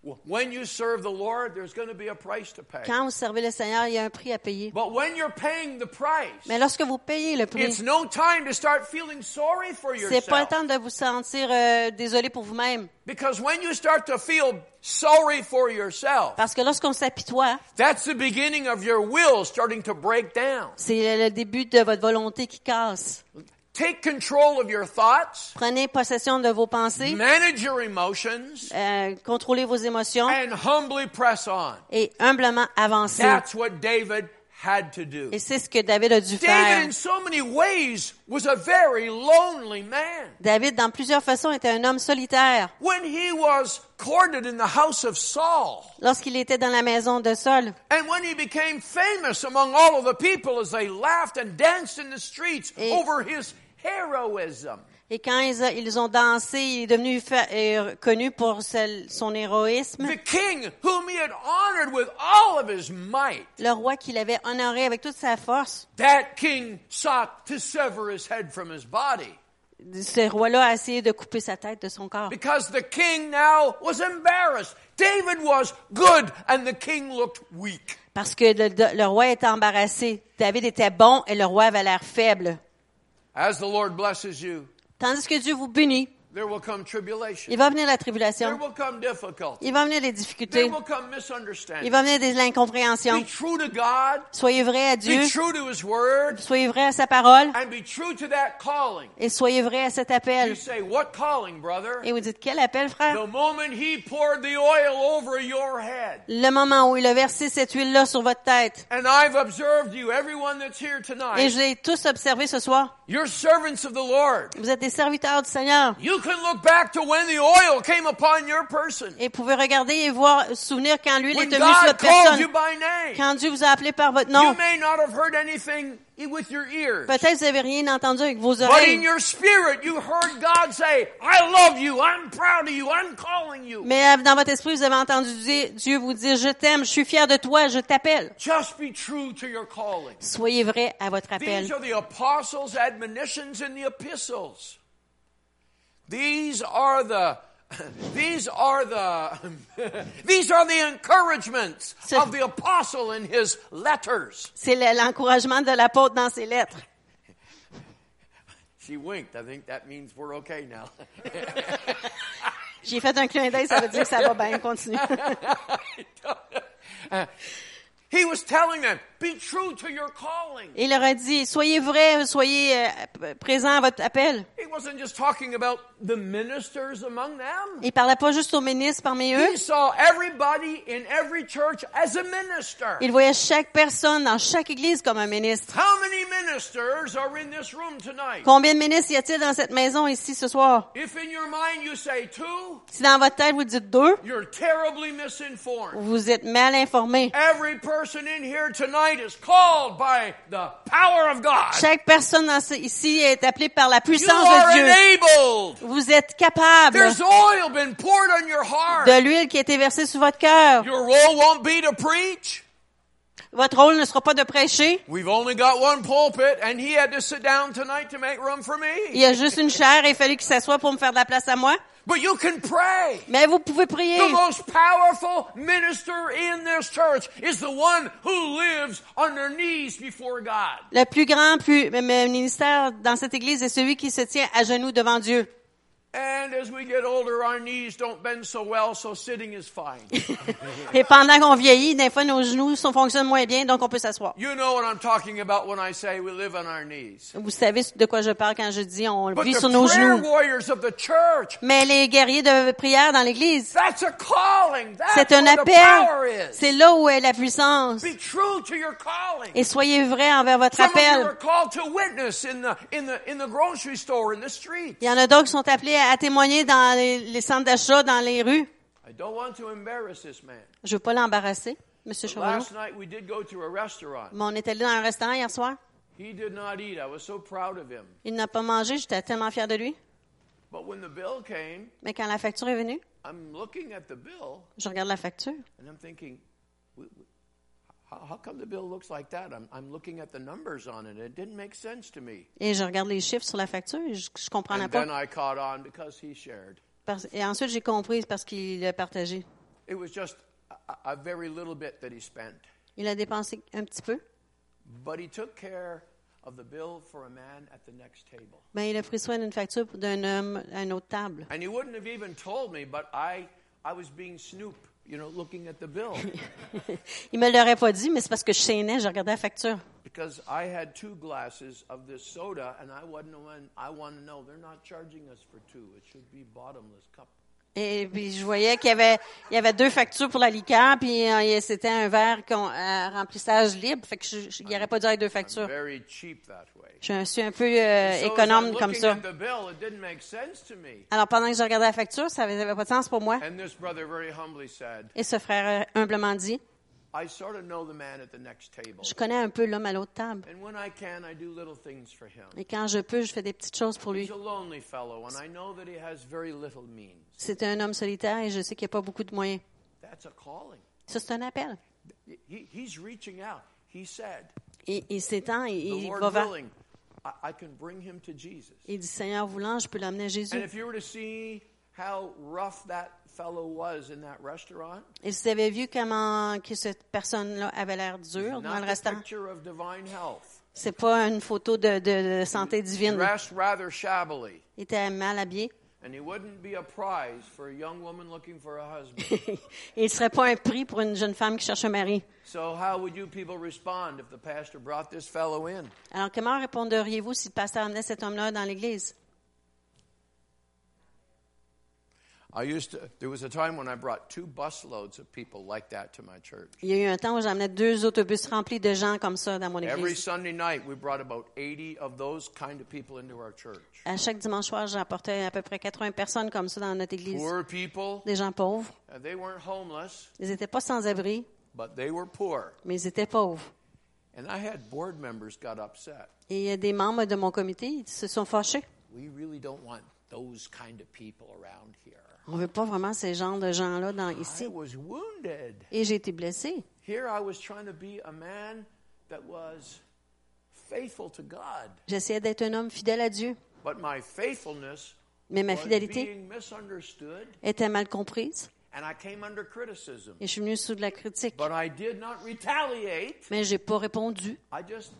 w- when you serve the Lord, there's going to be a price to pay. Quand vous servez le Seigneur, il y a un prix à payer. But when you're paying the price, Mais lorsque vous payez le it's prix, no time to start feeling sorry for c'est pas le yourself. temps de vous sentir euh, désolé pour vous-même. Because when you start to feel sorry for yourself, Parce que lorsqu'on s'apitoie, that's the beginning of your will starting to break down. c'est le début de votre volonté qui casse. Take control of your thoughts, Prenez possession de vos pensées, manage your emotions, euh, contrôlez vos émotions and humbly press on. et humblement avancez. That's what David had to do. Et c'est ce que David a dû David, faire. in so many ways, was a very lonely man. David, dans plusieurs façons, était un homme solitaire. When he was courted in the house of Saul, Lorsqu'il était dans la maison de Saul, and when he became famous among all of the people as they laughed and danced in the streets Et- over his heroism. et quand ils, ont dansé, il est devenu euh, connu pour son héroïsme. The king whom he had honored with all of his might, Le roi qu'il avait honoré avec toute sa force, that king sought to sever his head from his body. ce roi-là a essayé de couper sa tête de son corps. Because the king now was embarrassed. David was good and the king looked weak. Parce que le, le roi était embarrassé. David était bon et le roi avait l'air faible. As the Lord blesses you, Tandis que Dieu vous bénit, there will come tribulation. il va venir la There tribulation, will come difficulty. il va venir There difficultés, will come il misunderstanding. va venir des incompréhensions. Be true to God. Soyez vrai à Dieu, Be true to His Word. soyez vrai à sa parole And be true to that calling. et soyez vrai à cet You appel. say, What calling, brother? Et vous dites, quel appel, frère? The moment He poured the oil over your head. Le moment où il a versé cette huile-là sur votre tête. And I've observed you, everyone that's here Et tonight. je l'ai tous observé ce soir. You're servants of the Lord. Vous êtes des serviteurs du Seigneur. You can look back to when the oil came upon your person. Et vous pouvez regarder et voir, souvenir quand l'huile est venue sur votre personne. Quand Dieu vous a appelé par votre nom. may not have heard anything with your ears. Peut-être vous n'avez rien entendu avec vos But in oreilles. your spirit, you heard God say, I love you, I'm proud of you, I'm calling you. Mais dans votre esprit, vous avez entendu Dieu Dieu vous dire, je t'aime, je suis fier de toi, je t'appelle. Just be true to your calling. Soyez vrai à votre appel. These are the apostles' admonitions in the epistles. These are the these are the these are the encouragements of the apostle in his letters. C'est l'encouragement de l'apôtre dans ses lettres. She winked. I think that means we're okay now. J'ai fait un clin d'œil, ça veut dire que ça va bien, continue. he was telling them, be true to your calling. Et il leur a dit, soyez vrai, soyez euh, présents à votre appel. He wasn't just talking about the ministers among them. Il parlait pas juste aux ministres parmi eux. He saw everybody in every church as a minister. Il voyait chaque personne dans chaque église comme un ministre. How many ministers are in this room tonight? Combien de ministres y a-t-il dans cette maison ici ce soir? If in your mind you say two, Si dans votre tête vous dites deux, you're terribly misinformed. vous êtes mal informé. Every person in here tonight is called by the power of God. Chaque personne ici est appelée par la puissance de Dieu. enabled. Vous êtes capable There's oil been poured on your heart. de l'huile qui a été versée sur votre cœur. Votre rôle ne sera pas de prêcher. We've only got one pulpit, and he had to sit down tonight to make room for Il me. y a juste une chair et il fallait qu'il s'assoie pour me faire de la place à moi. But you can pray. Mais vous pouvez prier. The most powerful minister in this church is the one who lives on their knees before God. Le plus grand plus, ministère dans cette église est celui qui se tient à genoux devant Dieu. Et pendant qu'on vieillit, des fois nos genoux fonctionnent moins bien, donc on peut s'asseoir. you know what I'm talking about when I say we live on our knees. Vous savez de quoi je parle quand je dis on vit sur nos genoux. Mais les guerriers de prière dans l'église, that's a calling. That's c'est un appel. C'est là où est la puissance. Be true to your calling. Et soyez vrais envers votre appel. are called to witness in the in the in the grocery store, in the street. Il y en a d'autres qui sont appelés à témoigner dans les, les centres d'achat, dans les rues. I don't want to embarrass this man. Je veux pas l'embarrasser, Monsieur But Chauvelot. last night we did go to a restaurant. Mais on est allé dans un restaurant hier soir. He did not eat. I was so proud of him. Il n'a pas mangé, j'étais tellement fier de lui. But when the bill came, Mais quand la facture est venue, I'm looking at the bill je regarde la facture. Et je regarde les chiffres sur la facture et je, je comprenais And pas. then I caught on because he shared. Parce- et ensuite, j'ai compris parce qu'il l'a partagé. It was just a, a very little bit that he spent. Il a dépensé un petit peu. But he took care of the bill for a man at the next table. Ben, il a pris soin d'une facture d'un homme à une autre table. And he wouldn't have even told me, but I, I was being Snoop, you know, looking at the bill. Il me l'aurait pas dit, mais c'est parce que je chaînais, je regardais la facture. because I had two glasses of this soda, and I wasn't one. I want to know they're not charging us for two. It should be bottomless cup. Et puis je voyais qu'il y avait, il y avait deux factures pour la liqueur, puis euh, c'était un verre à remplissage libre, fait que je, je- il n'y aurait pas dû avoir deux factures. Je suis un peu euh, économe comme ça. Alors pendant que je regardais la facture, ça n'avait pas de sens pour moi. Et ce frère euh, humblement dit, "I sort of know the man at the next table, je connais un peu l'homme à l'autre table. and when I can, I do little things for him. Et quand je peux, je fais des petites choses pour lui. He's a lonely fellow, and I know that he has very little means. C'est un homme solitaire et je sais qu'il n'y a pas beaucoup de moyens. That's a calling. Ça, c'est un appel. Et il s'étend, et "The il va vers. willing, I, I can bring him to Jesus." Il dit, Seigneur voulant, je peux l'amener à And Jésus. Vous avez vu comment que cette personne-là avait l'air dure dans le restaurant, c'est pas une photo de, de- de santé divine. Il était mal habillé. And he wouldn't be a prize for a young woman looking for a husband. Et il serait pas un prix pour une jeune femme qui cherche un mari. so how would you people respond if the pastor brought this fellow in? Alors, comment répondriez-vous si le pasteur amenait cet homme-là dans l'église? I used to, there was a time when I brought two busloads of people like that to my church. Il y a eu un temps où j'amenais deux autobus remplis de gens comme ça dans mon Every église. Sunday night, we brought about 80 of those kind of people into our church. À chaque dimanche soir, j'apportais à peu près 80 personnes comme ça dans notre église. Poor people, Des gens pauvres. uh, they weren't homeless, Ils n'étaient pas sans abri, but they were poor. mais ils étaient pauvres. And I had board members got upset. Et des membres de mon comité ils se sont fâchés. We really don't want those kind of people around here. On veut pas vraiment ces genres de gens-là dans I ici. was wounded. Et j'ai été blessée. Here I was trying to be a man that was faithful to God, J'essayais d'être un homme fidèle à Dieu. but my faithfulness Mais ma was fidélité being misunderstood, était mal comprise. and I came under criticism. Et je suis venue sous de la critique. But I did not retaliate. Mais j'ai pas répondu. I just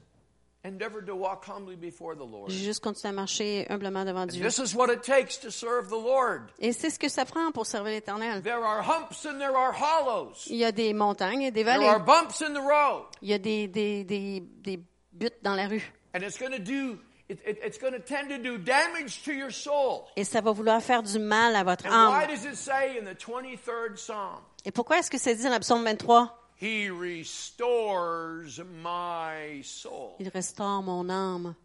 J'ai juste continué à marcher humblement devant Dieu. this is what it takes to serve the Lord. Et c'est ce que ça prend pour servir l'Éternel. There are humps and there are hollows. Il y a des montagnes et des There vallées. are bumps in the road. Il y a des, des, des, des buts dans la rue. And it's going to do, it, it, it's going to tend to do damage to your soul. Et ça va vouloir faire du mal à votre And why âme. does it say in the 23rd Psalm, Et pourquoi est-ce que c'est dit dans le psaume 23? He restores my soul? Il restaure mon âme.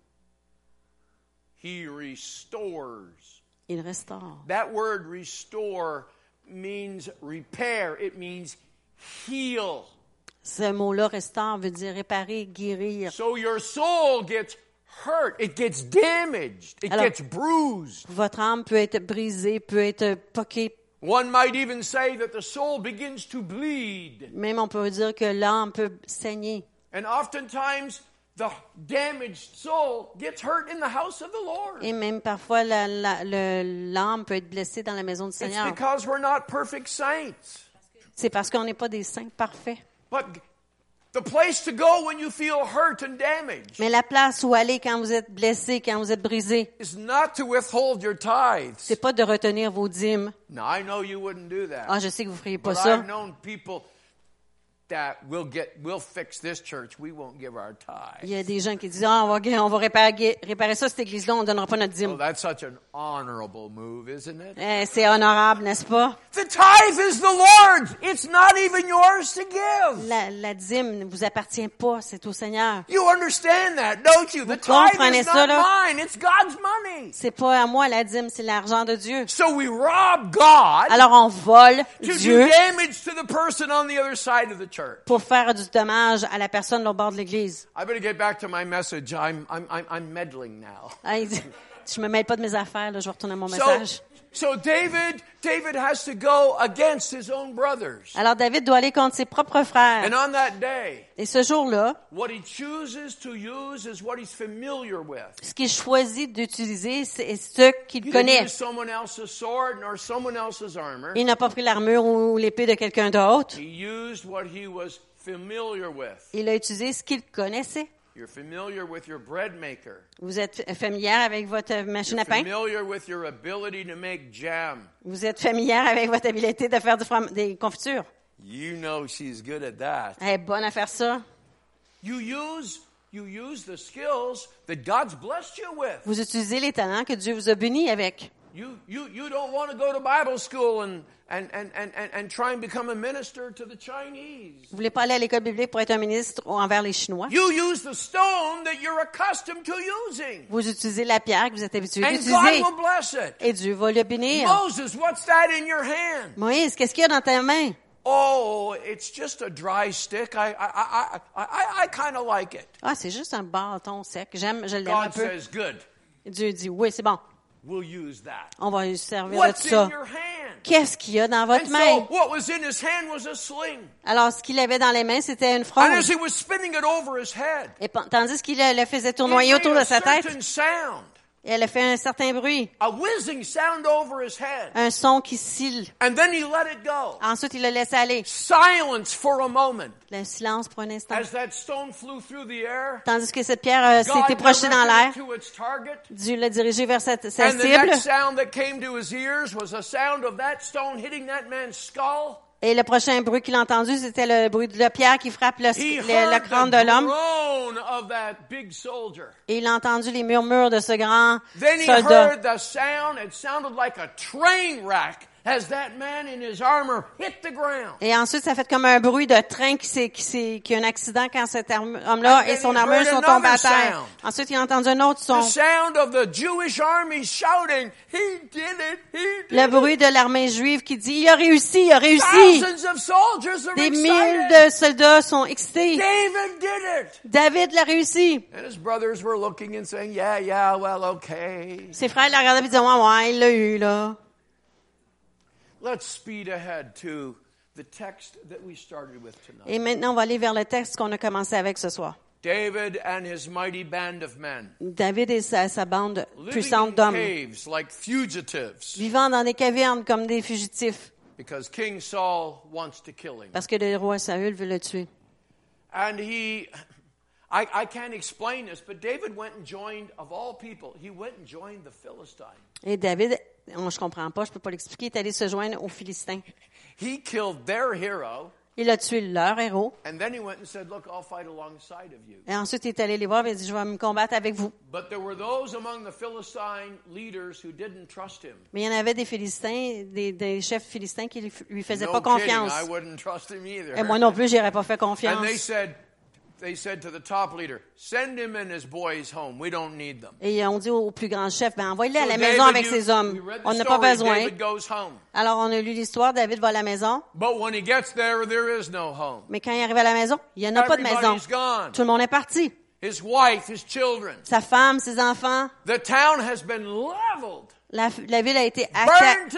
He restores. Il restaure. That word restore means repair, it means heal. Ce mot-là, restaure, veut dire réparer, guérir. So your soul gets hurt, it gets damaged, it Alors- gets bruised. Votre âme peut être brisée, peut être poquée. One might even say that the soul begins to bleed. Même on peut dire que l'âme peut saigner. And oftentimes, the damaged soul gets hurt in the house of the Lord. Et même parfois, l'âme peut être blessée dans la maison du It's Seigneur. because we're not perfect saints. C'est parce qu'on n'est pas des saints parfaits. But Mais la place où aller quand vous êtes blessé, quand vous êtes brisé, is not to withhold your tithes. c'est pas de retenir vos dîmes. Now, I know you wouldn't do that. Ah, je sais que vous feriez pas ça. Il y a des gens qui disent, ah, on va, on va réparer, réparer ça, cette église-là, on ne donnera pas notre Oh, dîme. that's such an honorable move, isn't it? Eh, c'est honorable, n'est-ce pas? The tithe is the Lord's. It's not even yours to give. La, la dîme ne vous appartient pas, c'est au Seigneur. You understand that, don't you? The tithe comprenez is ça, not là? mine. It's God's money. C'est pas à moi la dîme, c'est l'argent de Dieu. So we rob God Alors on vole to Dieu do damage to the person on the other side of the church. Pour faire du dommage à la personne au bord de l'église. I better get back to my message. I'm, I'm, I'm, I'm meddling now. Il dit, Je me mêle pas de mes affaires, là, je vais retourner à mon message. So David, David has to go against his own brothers. Alors David doit aller contre ses propres frères. And on that day, Et ce jour-là, what he chooses to use is what he's familiar with. ce qu'il choisit d'utiliser, c'est ce qu'il connaît. use someone else's sword nor someone else's armor. Il n'a pas pris l'armure ou l'épée de quelqu'un d'autre. He used what he was familiar with. Il a utilisé ce qu'il connaissait. You're familiar with your bread maker. Vous êtes familière avec votre machine You're à pain? familiar with your ability to make jam. Vous êtes familière avec votre habileté de faire du des confitures? You know she's good at that. Elle est bonne à faire ça. You use you use the skills that God's blessed you with. Vous utilisez les talents que Dieu vous a bénis avec. You you you don't want to go to Bible school and and, and, and, and, try and become a minister to the Chinese. Vous voulez pas aller à l'école biblique pour être un ministre envers les Chinois? You use the stone that you're accustomed to using. Vous utilisez la pierre que vous êtes habitué And God d'utiliser. will bless it. Et Dieu va le bénir. Moses, what's that in your hand? Moïse, qu'est-ce qu'il y a dans ta main? Oh, it's just a dry stick. I I I I, I, kind of like it. Ah, c'est juste un bâton sec. J'aime, je l'aime un God peu. says, good. Dieu dit, oui, c'est bon. We'll use that. On va lui servir de ça. in your hand? Qu'est-ce qu'il y a dans votre main? what was in his hand was a sling. Alors, ce qu'il avait dans les mains, c'était une And fronde. as he was spinning it over his head, Et tandis qu'il le faisait it tournoyer autour de sa tête, sound, elle a fait un certain bruit. a whizzing sound over his head. Un son qui scille. And then he let it go. Ensuite, il le laissé aller. Silence for a moment. Le silence pour un instant. As that stone flew through the air, Tandis que cette pierre euh, s'était projetée dans l'air. Dieu l'a dirigé vers sa And the cible. next sound that came to his ears was a sound of that stone hitting that man's skull. Et le prochain bruit qu'il a entendu, c'était le bruit de la pierre qui frappe le, crâne de l'homme. Et il a entendu les murmures de ce grand soldat. Et ensuite, ça fait comme un bruit de train qui s'est, qui s'est, qui a un accident quand cet homme-là And et son armure sont tombés à terre. Ensuite, il a entendu un autre son. The sound of the Jewish army shouting, He did it! He did Le it! bruit de l'armée juive qui dit, il a réussi, il a réussi. Thousands of soldiers are Des mille de soldats sont excités. David did it! David l'a réussi. And his brothers were looking and saying, Yeah, yeah, well, okay. Ses frères le regardaient et disaient, ouais, ouais, il l'a eu, là. Let's speed ahead to the text that we started with tonight. Et maintenant, on va aller vers le texte qu'on a commencé avec ce soir. David and his mighty band of men, David et sa, sa bande puissante d'hommes, caves like fugitives, vivant dans des cavernes comme des fugitifs, because King Saul wants to kill him. parce que le roi Saül veut le tuer. And he, I, I can't explain this, but David went and joined, of all people, he went and joined the Philistine. Et David, on, je comprends pas, je peux pas l'expliquer, est allé se joindre aux Philistins. He killed their hero, Il a tué leur héros. and then he went and said, Look, I'll fight alongside of you. Et ensuite, il est allé les voir et il a dit, je vais me combattre avec vous. But there were those among the Philistine leaders who didn't trust him. Mais il y en avait des Philistins, des, des chefs Philistins qui lui- lui faisaient No pas kidding, confiance. I wouldn't trust him either. Et moi non plus, j'aurais pas fait confiance. And they said, Et on dit au plus grand chef, ben envoyez-le à la maison avec ses hommes. On n'a pas besoin. Alors on a lu l'histoire, David va à la maison, But when he gets there, there is no home. mais quand il arrive à la maison, il n'y en a pas de maison. Tout le monde est parti. His wife, his children. Sa femme, ses enfants. The town has been leveled. La, la ville a été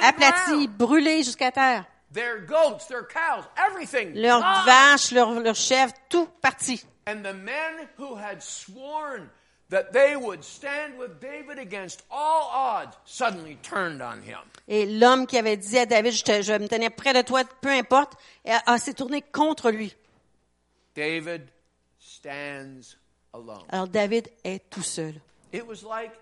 aplatie, brûlée jusqu'à terre. Their goats, their cows, everything. Leurs gone. vaches, leurs leur chèvres, tout parti. And the men who had sworn that they would stand with David against all odds suddenly turned on him. Et l'homme qui avait dit à David, je, te- je vais me tenir près de toi, peu importe, s'est tourné contre lui. David stands alone. Alors David est tout seul. It was like,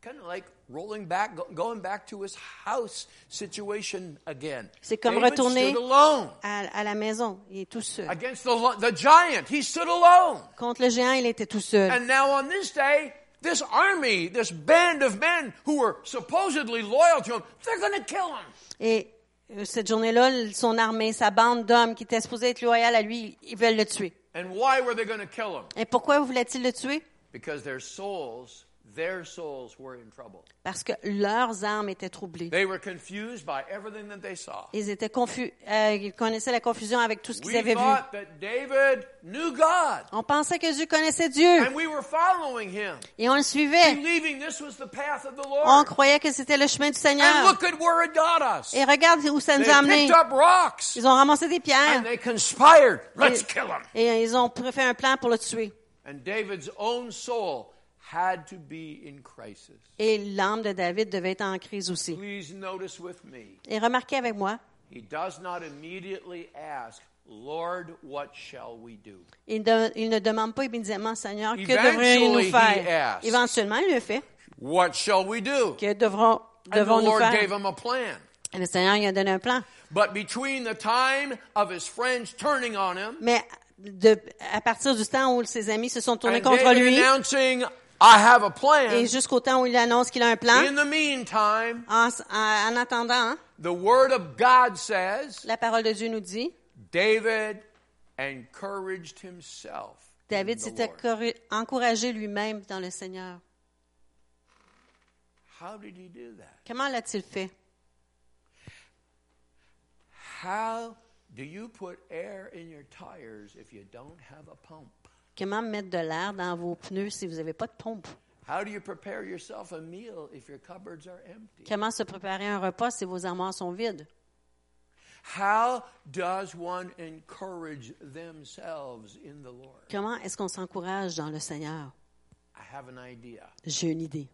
kind of like rolling back, go- going back to his house situation again. C'est comme David retourner stood alone à, à la maison. Il est tout seul. against the, the giant. He stood alone. Contre le géant, il était tout seul. And now on this day, this army, this band of men who were supposedly loyal to him, they're going to kill him. Et euh, cette journée-là, son armée, sa bande d'hommes qui étaient supposés être loyaux à lui, ils veulent le tuer. And why were they going to kill him? Et pourquoi voulaient-ils le tuer? Because their souls their souls were in trouble. parce que leurs âmes étaient troublées. They were confused by everything that they saw. Ils étaient confus, euh, ils connaissaient la confusion avec tout ce qu'ils avaient vu. thought that David knew God, On pensait que Dieu connaissait Dieu and we were following him, et on le suivait. believing this was the path of the On croyait que c'était le chemin du And Seigneur. look at where it got us. Et regarde où ça nous a amenés. picked up rocks Ils ont ramassé des and pierres they conspired. Let's et, kill him. et ils ont fait un plan pour le tuer. And David's own soul had to be in crisis. Et l'âme de David devait être en crise aussi. Please notice with me, Et remarquez avec moi, he does not immediately ask, Lord, what shall we do? il, ne demande pas immédiatement, Seigneur, que devrions-nous he faire? Éventuellement, il le fait. What shall we do? Que devrons, devons-nous Lord faire? gave him a plan. Et le Seigneur il a donné un plan. But between the time of his friends turning on him Mais de, à partir du temps où ses amis se sont tournés contre David lui I have a plan, et jusqu'au temps où il annonce qu'il a un plan, in the meantime, en, en- en attendant, hein, the word of God says, la parole de Dieu nous dit, David encouraged himself. David corri- encouragé lui-même dans le Seigneur. How did he do that? Comment l'a-t-il fait? How do you put air in your tires if you don't have a pump? Comment mettre de l'air dans vos pneus si vous n'avez pas de pompe? How do you prepare yourself a meal if your cupboards are empty? Comment se préparer un repas si vos armoires sont vides? How does one encourage themselves in the Lord? Comment est-ce qu'on s'encourage dans le Seigneur? I have an idea. J'ai une idée.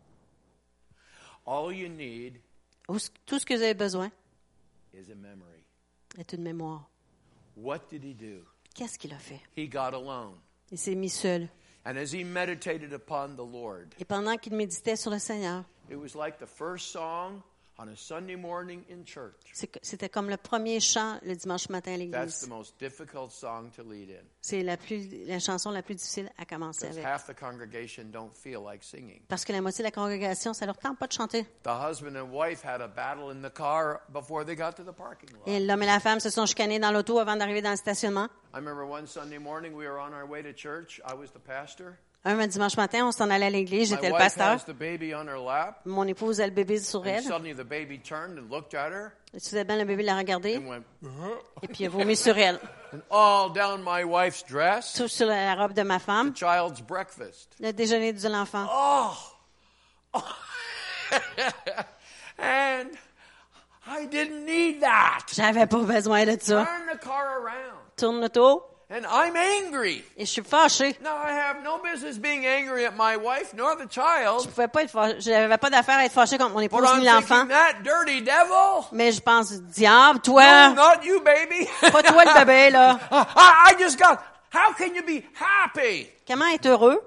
All you need Où ce- Tout ce que vous avez besoin is a memory. est une mémoire. What did he do? Qu'est-ce qu'il a fait? He got alone. Il s'est mis seul. And as he meditated upon the Lord, Et pendant qu'il méditait sur le Seigneur, it was like the first song on a Sunday morning in church. c'est que- c'était comme le premier chant le dimanche matin à That's l'église. the most difficult song to lead in. C'est la, plus, la chanson la plus difficile à commencer avec. half the congregation don't feel like singing. Parce que la moitié de la congrégation, ça leur tente pas de chanter. The husband and wife had a battle in the car before they got to the parking lot. Et l'homme et la femme se sont chicanés dans l'auto avant d'arriver dans le stationnement. Un dimanche matin, on s'en allait à l'église, j'étais le pasteur. Mon épouse a le bébé sur elle. Et Soudainement, le bébé l'a regardé et puis il a vomi sur elle. and all down my wife's dress. Tout sur la robe de ma femme. Child's breakfast. Le déjeuner de l'enfant. Oh! and I didn't need that. J'avais pas besoin de ça. Turn the car around. Tourne l'auto And I'm angry. et je suis fâchée. Now I have no business being angry at my wife nor the child. Je pouvais pas être fâchée. J'avais pas d'affaire à être fâchée contre mon But épouse I'm ni l'enfant. thinking that dirty devil. Mais je pense, diable, toi, No, not you, baby. pas toi le bébé, là. I, I just got. How can you be happy? Comment être heureux?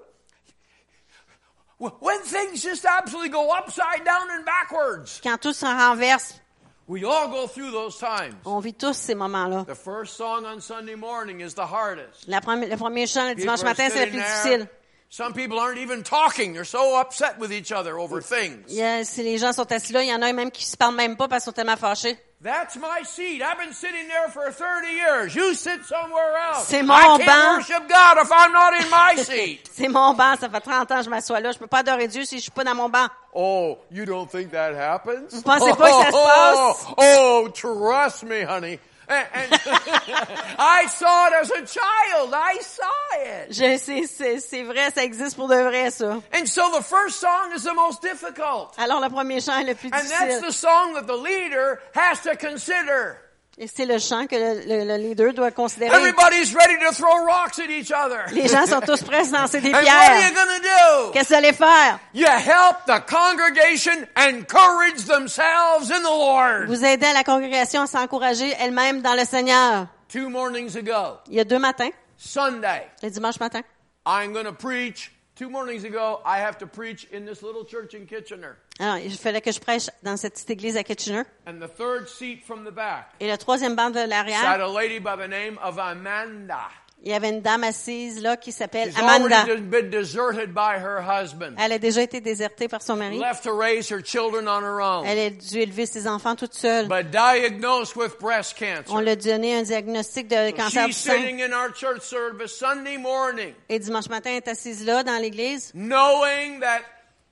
When things just absolutely go upside down and backwards? quand tout se renverse? We all go through those times. On vit tous ces moments-là. The first song on Sunday morning is the hardest. La première- le premier chant le dimanche matin, c'est le plus difficile. Some people aren't even talking. They're so upset with each other over things. Il y a- si les gens sont assis là, il y en a même qui se parlent même pas parce qu'ils sont tellement fâchés. That's my seat. I've been sitting there for 30 years. You sit somewhere else. C'est mon I can't banc. worship God if I'm not in my seat. C'est mon banc, ça fait 30 ans que je m'assois là. Je peux pas adorer Dieu si je suis pas dans mon banc. Oh, you don't think that happens? Vous pensez pas que ça se passe? Oh, oh, trust me, honey. I saw it as a child. I saw it. Je sais, c'est, vrai, ça existe pour de vrai, ça. And so the first song is the most difficult. Alors, le premier chant est le plus And that's the song that the leader has to consider. Et c'est le chant que le, le- le leader doit considérer. Everybody's ready to throw rocks at each other. Les gens sont tous prêts à lancer des And what are you pierres. Qu'est-ce que vous allez faire? You help the congregation encourage themselves in the Lord. Vous aidez la congrégation à s'encourager elle-même dans le Seigneur. Two mornings ago, Il y a deux matins, Sunday, le dimanche matin. I'm going to preach. Two mornings ago, I have to preach in this little church in Kitchener. Alors, il fallait que je prêche dans cette petite église à Kitchener. And the third seat from the back Et le troisième banc de sat l'arrière, a lady by the name of Amanda. il y avait une dame assise là qui s'appelle She's Amanda. already been deserted by her husband, Elle a déjà été désertée par son mari. left to raise her children on her own, Elle a dû élever ses enfants toute seule. but diagnosed with breast On lui a donné un diagnostic de cancer du She's sein. sitting in our church service Sunday morning, Et dimanche matin, elle est assise là dans l'église, knowing that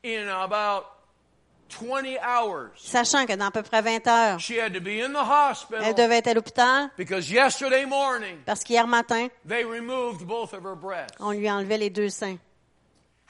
in about 20 hours. Sachant que dans à peu près 20 heures, She had to be in the elle hospital devait être à l'hôpital because yesterday morning parce qu'hier matin, they removed both of her breasts. on lui enlevait les deux seins.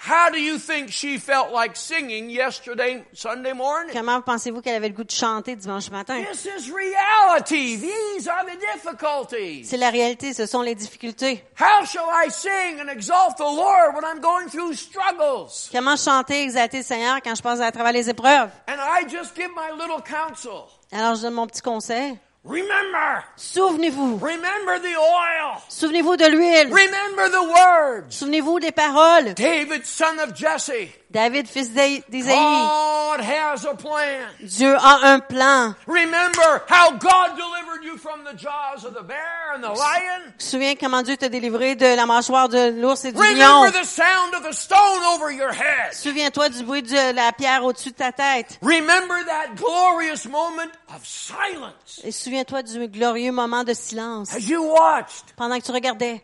How do you think she felt like singing yesterday, Sunday morning? Comment pensez-vous qu'elle avait le goût de chanter dimanche matin? This is reality. These are the difficulties. C'est la réalité, ce sont les difficultés. How shall I sing and exalt the Lord when I'm going through struggles? Comment chanter, exalter le Seigneur quand je passe à travers les épreuves? And I just give my little counsel. Alors je donne mon petit conseil. Remember, Souvenez-vous. remember the oil. Souvenez-vous de l'huile. Remember the words. Souvenez-vous des paroles. David, son of Jesse. David, fils d'Isaïe. God has a plan. Dieu a un plan. Remember how God delivered you from the jaws of the bear and the lion? Tu te souviens comment Dieu t'a délivré de la mâchoire de l'ours et du lion? Remember the sound of the stone over your head. Souviens-toi du bruit de la pierre au-dessus de ta tête. Remember that glorious moment of silence Et souviens-toi du glorieux moment de silence as you watched, pendant que tu regardais,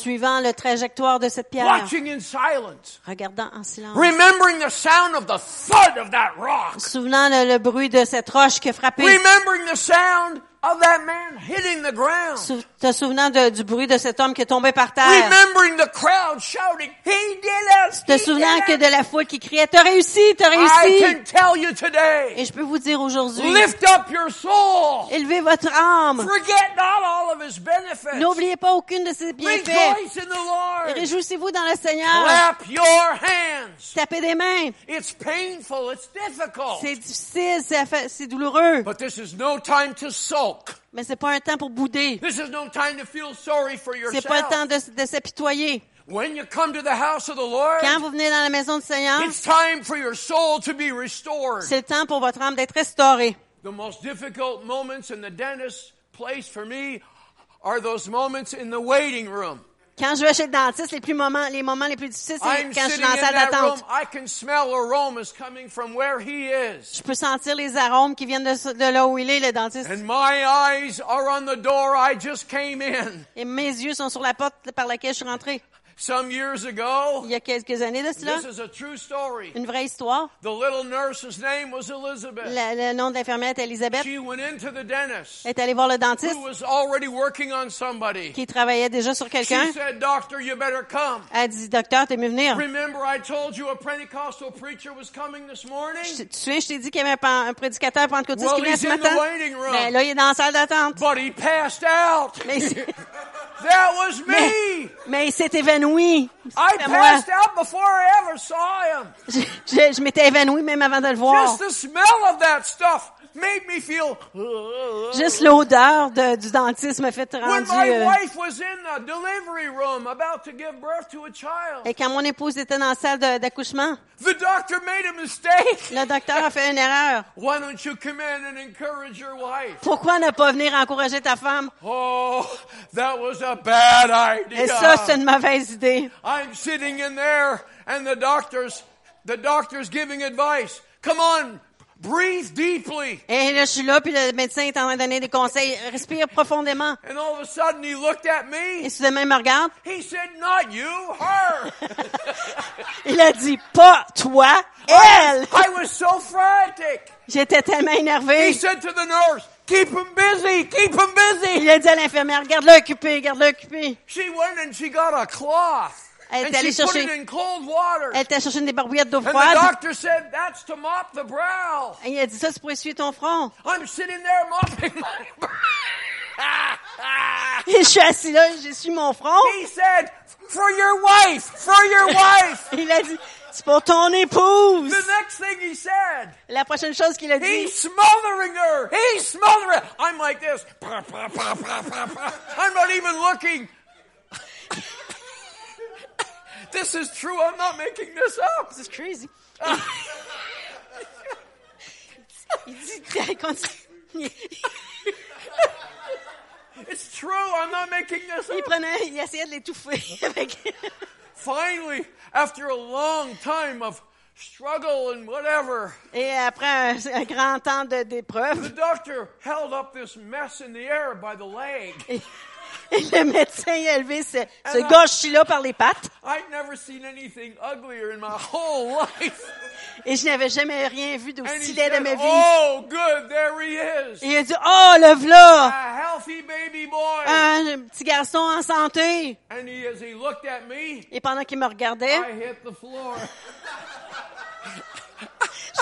suivant le trajectoire de cette pierre, watching in silence, regardant en silence, remembering the sound of the thud of that rock, souvenant le, le bruit de cette roche qui a frappé, remembering the sound of that man hitting the ground, Sou- te souvenant de- du bruit de cet homme qui est tombé par terre, remembering the crowd shouting, He did it! te souvenant que it!" de la foule qui criait, t'as réussi, t'as I réussi. can tell you today, Et je peux vous dire aujourd'hui, lift up your soul. élevez votre âme. Forget not all of his benefits. N'oubliez pas aucune de ses bienfaits. Rejoice in the Et Lord. Réjouissez-vous dans le Seigneur. Clap your hands. Tapez des mains. It's painful. It's difficult. C'est difficile, c'est douloureux. But this is no time to sulk. Mais c'est pas un temps pour bouder. This is no time to feel sorry for C'est pas le temps yourself. de, de s'apitoyer. When you come to the house of the Lord, Quand vous venez dans la maison du Seigneur, it's time for your soul to be restored. c'est le temps pour votre âme d'être restaurée. The most difficult moments in the dentist's place for me are those moments in the waiting room. Quand je vais chez le dentiste, les, plus moments, les moments les plus difficiles, c'est quand je suis dans la salle d'attente. Je peux sentir les arômes qui viennent de, de là où il est, le dentiste. And my eyes are on the door I just came in. Et mes yeux sont sur la porte par laquelle je suis rentrée. Some years ago, Il y a quelques années de cela. this is a true story. Une vraie histoire. The little nurse's name was Elizabeth. La- le nom de l'infirmière est Elisabeth. She went into the dentist Elle est allée voir le dentiste who was already working on somebody. qui travaillait déjà sur quelqu'un. She said, Doctor, you better come. Elle dit, docteur, t'es mieux venir. Remember I told you a Pentecostal preacher was coming this morning? Je- Tu souviens, je t'ai dit qu'il y avait un, un prédicateur pentecôtiste Well, qui venait he's ce in the matin? waiting room. Ben là, il est dans la salle d'attente. But he passed out. Mais, That was mais, me. mais il s'est évanoui. I passed out before I ever saw him. Je m'étais évanoui même avant de le voir. Just the smell of that stuff made me feel. Uh, Juste l'odeur de- du dentiste me fait When rendu... my euh, wife was in the delivery room about to give birth to a child, et quand mon épouse était dans la salle d'accouchement, the doctor made a mistake. le docteur a fait une erreur. Why don't you come in and encourage your wife? Pourquoi ne pas venir encourager ta femme? Oh, that was a bad idea. Et ça, c'est une mauvaise idée. I'm sitting in there and the doctor's, the doctor's giving advice. Come on, breathe deeply. Et là, je suis là, puis le médecin est en train de donner des conseils. Respire profondément. And all of a sudden he looked at Et me. soudainement, il me regarde. He said, not you, her. Il a dit, pas toi, elle. I was so frantic. J'étais tellement He énervée. said to the nurse, keep him busy, keep him busy. Il a dit à l'infirmière, garde-le occupé, garde-le occupé. She went and she got a cloth. Elle And allée chercher-. Elle t'a cherché des barbouillettes d'eau froide. doctor said, that's to mop the brow. Et il a dit ça, c'est pour essuyer ton front. I'm sitting there mopping my brow. Et je suis assis là, j'essuie mon front. he said, for your wife, for your wife. Il a dit, c'est pour ton épouse. the next thing he said, La prochaine chose qu'il a dit, he's smothering her. He's smothering her. I'm like this. I'm not even looking. This is true. I'm not making this up. This is crazy. Il il continue. It's true. I'm not making this Il up. prenait, il essayait de l'étouffer avec. Finally, after a long time of struggle and whatever, Et après un, un grand temps de- the doctor held up this mess in the air by the leg. Et le médecin a levé ce, ce gauche-là par les pattes. I'd never seen anything uglier in my whole life. Et je n'avais jamais rien vu d'aussi laid de ma vie. Oh, good, there he is. Et il a dit, oh, le v'là! A healthy baby boy. Un petit garçon en santé. And he, as he looked at me, Et pendant qu'il me regardait, I hit the floor.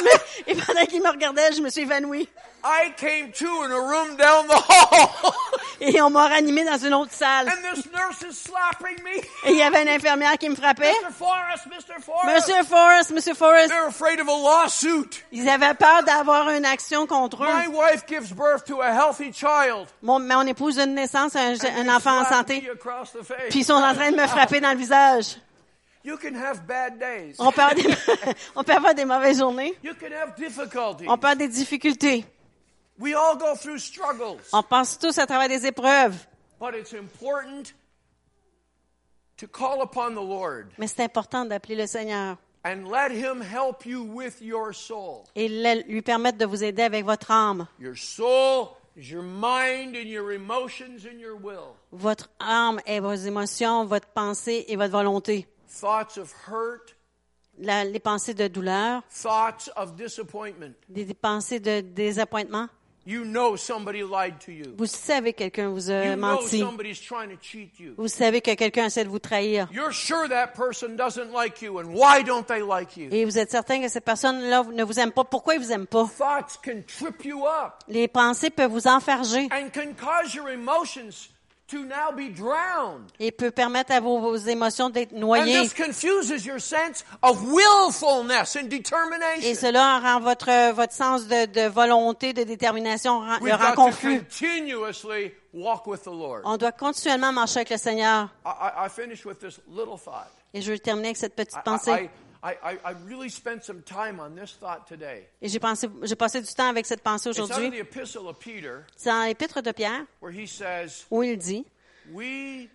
me- et pendant qu'il me regardait, je me suis évanouie. I came to in a room down the hall. Et on m'a ranimé dans une autre salle. and this nurse is slapping me. Et il y avait une infirmière qui me frappait. Mr. Forrest, Mr. Forrest. Monsieur Forrest, Monsieur Forrest. They're afraid of a lawsuit. Ils avaient peur d'avoir une action contre My eux. wife gives birth to a healthy child. Mon, mon épouse une naissance, un, un enfant en santé. Puis ils sont en train de me frapper dans le visage. You can have bad days. On peut avoir des, on peut avoir des mauvaises journées. You can have difficulties. On peut avoir des difficultés. We all go through struggles. On passe tous à travers des épreuves. But it's important to call upon the Lord Mais c'est important d'appeler le Seigneur and let Him help you with your soul. et lui permettre de vous aider avec votre âme. Your soul is your mind and your emotions and your will. Votre âme et vos émotions, votre pensée et votre volonté. Thoughts of hurt, La- les pensées de douleur, thoughts of disappointment. des, des pensées de désappointement. You know somebody lied to you. Vous savez que quelqu'un vous a You know menti. somebody's trying to cheat you. Vous savez que quelqu'un essaie de vous trahir. You're sure that person doesn't like you, and why don't they like you? Et vous êtes certain que cette personne-là ne vous aime pas. Pourquoi il vous aime pas? Thoughts can trip you up Les pensées peuvent vous enfarger and can cause your emotions to now be drowned. et peut permettre à vos, vos émotions d'être And noyées. this confuses your sense of willfulness and Et cela rend votre, votre sens de, de volonté, de détermination, le rend confus. continuously walk with the Lord. On doit continuellement marcher avec le Seigneur. I, I, I finish with this little thought. Et je vais terminer avec cette petite pensée. I, I, I really spent some time on this thought today. Et j'ai pensé, j'ai passé du temps avec cette pensée aujourd'hui. the epistle of Peter, C'est dans l'épître de Pierre where he says, où il dit, We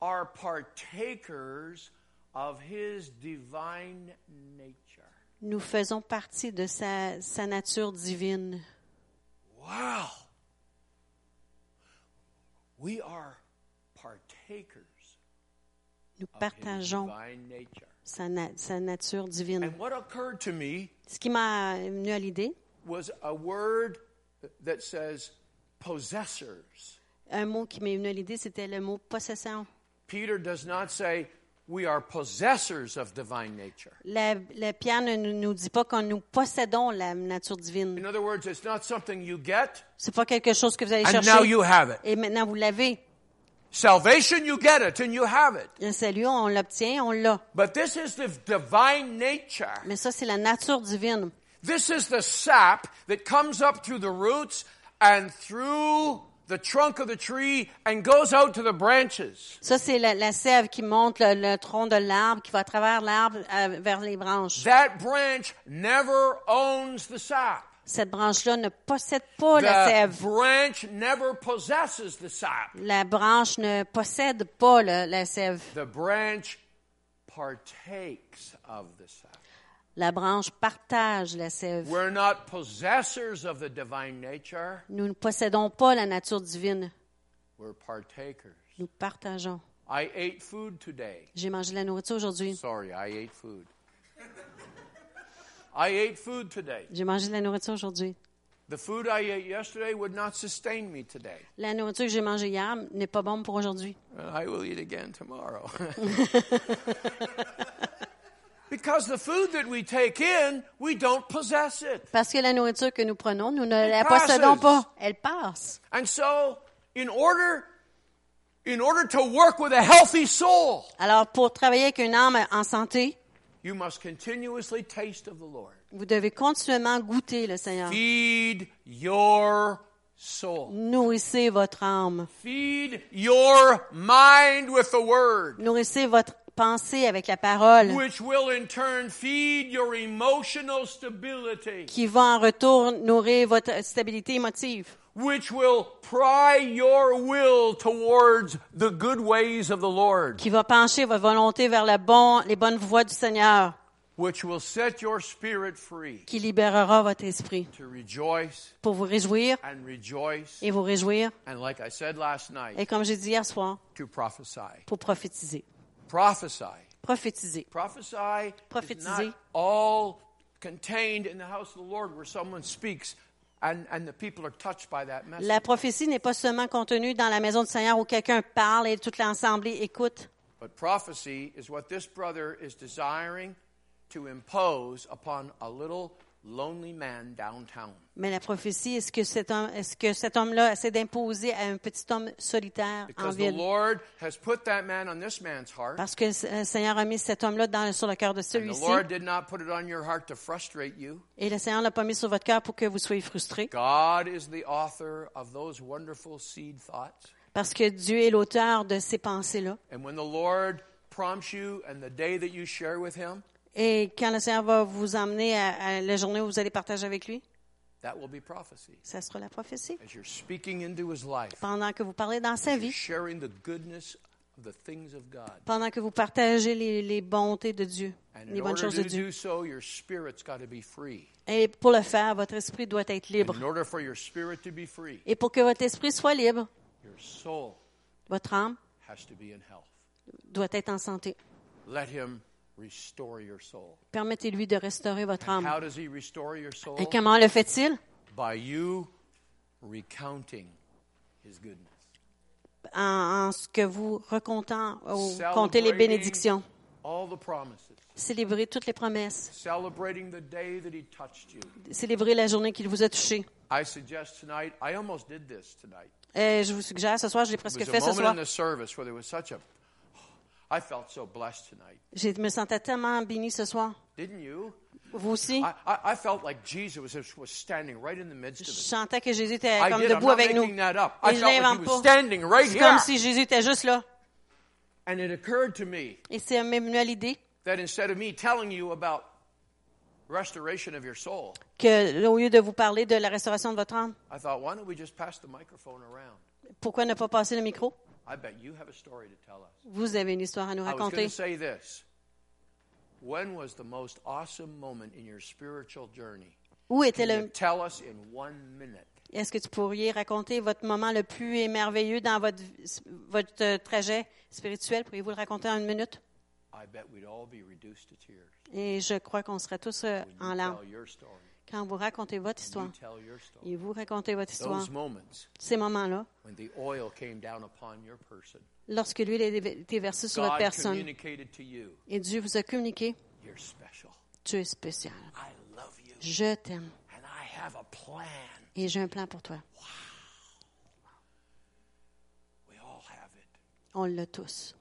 are partakers of his divine nature. nous faisons partie de sa, sa nature divine. Wow. We are partakers Nous of his partageons divine nature. Sa, na- sa nature divine. And what occurred to me Ce qui m'a venu à l'idée, was a word that says possessors. un mot qui m'est venu à l'idée, c'était le mot possession. Peter does not say we are possessors of divine nature. La, la Pierre ne nous- dit pas que nous possédons la nature divine. In other words, it's not something you get C'est pas quelque chose que vous allez and now chercher. you have it. Et maintenant, vous l'avez. Salvation, you get it and you have it. Le salut, on l'obtient, on l'a. But this is the divine nature. Mais ça, c'est la nature divine. This is the sap that comes up through the roots and through the trunk of the tree and goes out to the branches. Ça, c'est la, la sève qui monte le, le tronc de l'arbre, qui va à travers l'arbre euh, vers les branches. That branch never owns the sap. Cette branche-là ne possède pas la The sève. branch never possesses the sap. La branche ne possède pas le- la sève. The branch partakes of the sap. La branche partage la sève. We're not possessors of the divine nature. Nous ne possédons pas la nature divine. We're partakers. Nous partageons. I ate food today. J'ai mangé de la nourriture aujourd'hui. Sorry, I ate food. I ate food today. J'ai mangé de la nourriture aujourd'hui. The food I ate yesterday would not sustain me today. La nourriture que j'ai mangée hier n'est pas bonne pour aujourd'hui. And I will eat again tomorrow. because the food that we take in, we don't possess it. Parce que la nourriture que nous prenons, nous ne la possédons pas. Elle passe. And so, in order in order to work with a healthy soul, Alors, pour travailler avec une âme en santé, you must continuously taste of the Lord. vous devez continuellement goûter le Seigneur. Feed your soul. Nourrissez votre âme. Feed your mind with the word, Nourrissez votre pensée avec la parole, which will in turn feed your emotional stability, qui va en retour nourrir votre stabilité émotive, which will pry your will towards the good ways of the Lord. qui va pencher votre volonté vers bon, les bonnes voies du Seigneur. which will set your spirit free qui libérera votre esprit to rejoice pour vous réjouir and rejoice, et vous réjouir. and like I said last night, Et comme j'ai dit hier soir, to prophesy. pour prophétiser. Prophesy. Prophétiser. Prophesy is Prophétiser. not all contained in the house of the Lord where someone speaks and, and the people are touched by that message. La prophétie n'est pas seulement contenue dans la maison du Seigneur où quelqu'un parle et toute l'assemblée écoute. But prophecy is what this brother is desiring to impose upon a little lonely man downtown. Mais la prophétie, est-ce que cet homme, est-ce que cet homme-là essaie d'imposer à un petit homme solitaire en Because the ville? Lord has put that man on this man's heart. Parce que le Seigneur a mis cet homme-là dans- sur le cœur de And the celui-ci. Lord did not put it on your heart to frustrate you. Et le Seigneur l'a pas mis sur votre cœur pour que vous soyez frustrés. God is the author of those wonderful seed thoughts. Parce que Dieu est l'auteur de ces pensées-là. And when the Lord prompts you and the day that you share with Him, Et quand le Seigneur va vous emmener à, à la journée où vous allez partager avec lui, that will be prophecy. ça sera la prophétie. As you're speaking into His life, Pendant que vous parlez dans sa vie, sharing the goodness of the things of God. pendant que vous partagez les, les bontés de Dieu, And les bonnes choses de Dieu. do so, your spirit's got to be free. Et pour le faire, votre esprit doit être libre. In order for your spirit to be free, Et pour que votre esprit soit libre, your soul votre âme has to be in health. doit être en santé. Let Him. Permettez-lui de restaurer votre âme. how does He restore your soul? Et comment le fait-il? By you recounting His goodness. En, en ce que vous racontant, ou comptez les bénédictions. all the promises. Célébrez toutes les promesses. Celebrating the day that He touched you. Célébrez la journée qu'il vous a touché. Euh, je vous suggère, ce soir, je l'ai presque fait ce soir. I felt so blessed tonight. Je me sentais tellement béni ce soir. Didn't you? Vous aussi? I, I, I felt like Jesus was, was standing right in the midst Je of it. sentais que Jésus était comme did. Debout avec nous. making that up. Et I je like pas. right C'est here. comme si Jésus était juste là. And it occurred to me Et c'est même venu à l'idée that instead of me telling you about restoration of your soul, que, au lieu de vous parler de la restauration de votre âme, I thought, why don't we just pass the microphone around? pourquoi ne pas passer le micro? Vous avez une histoire à nous raconter. to say this. When was the most awesome moment in your spiritual journey? Où était le. tell us in one minute? Est-ce que tu pourriez raconter votre moment le plus émerveilleux dans votre, votre euh, trajet spirituel? Pourriez-vous le raconter en une minute? I bet we'd all be reduced to tears Et je crois qu'on serait tous euh, en larmes. Quand vous racontez votre histoire. Et vous racontez votre histoire. Ces moments-là, lorsque l'huile a été versée sur votre personne. et Dieu vous a communiqué, tu es spécial. I love you. Je t'aime. Et j'ai un plan pour toi. On l'a tous.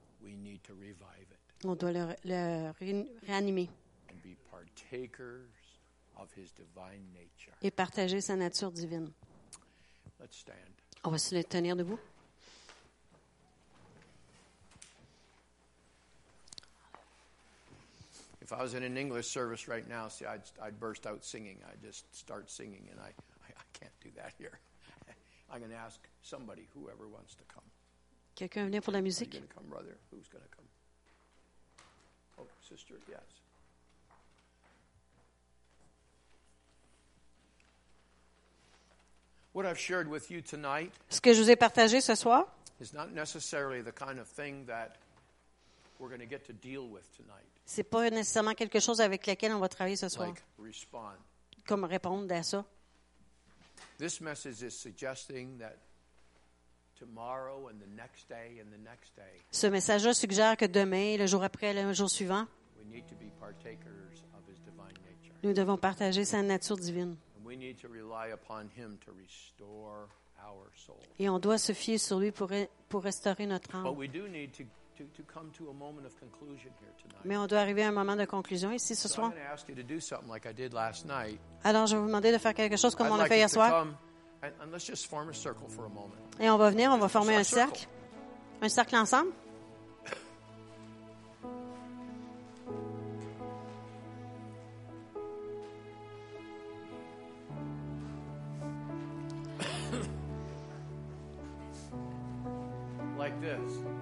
On doit le, le ré- réanimer et partager sa nature divine. Let's stand. On va se tenir debout. If I was in an English service right now, see, I'd, I'd burst out singing. I'd just start singing, and I, I, I can't do that here. I'm going to ask somebody, whoever wants to come. Quelqu'un venait pour la musique? going to come, brother? Who's going to come? Oh, sister, yes. Ce que je vous ai partagé ce soir, is not necessarily the kind of thing that we're going to get to deal with tonight. c'est pas nécessairement quelque chose avec lequel on va travailler ce soir, Like respond. comme répondre à ça. This message is suggesting that tomorrow and the next day and the next day, Ce message-là suggère que demain, le jour après, le jour suivant, we need to be partakers of his divine nature. nous devons partager sa nature divine. Et on doit se fier sur lui pour, pour restaurer notre But âme. we do need to, to, to come to a moment of conclusion here tonight. Mais on doit arriver à un moment de conclusion ici ce soir. going to ask you to do something like I did last night. Alors, je vais vous demander de faire quelque chose comme on a fait hier soir. come and, and let's just form a circle for a moment. Et on va venir, on va former un cercle. Un cercle ensemble. This.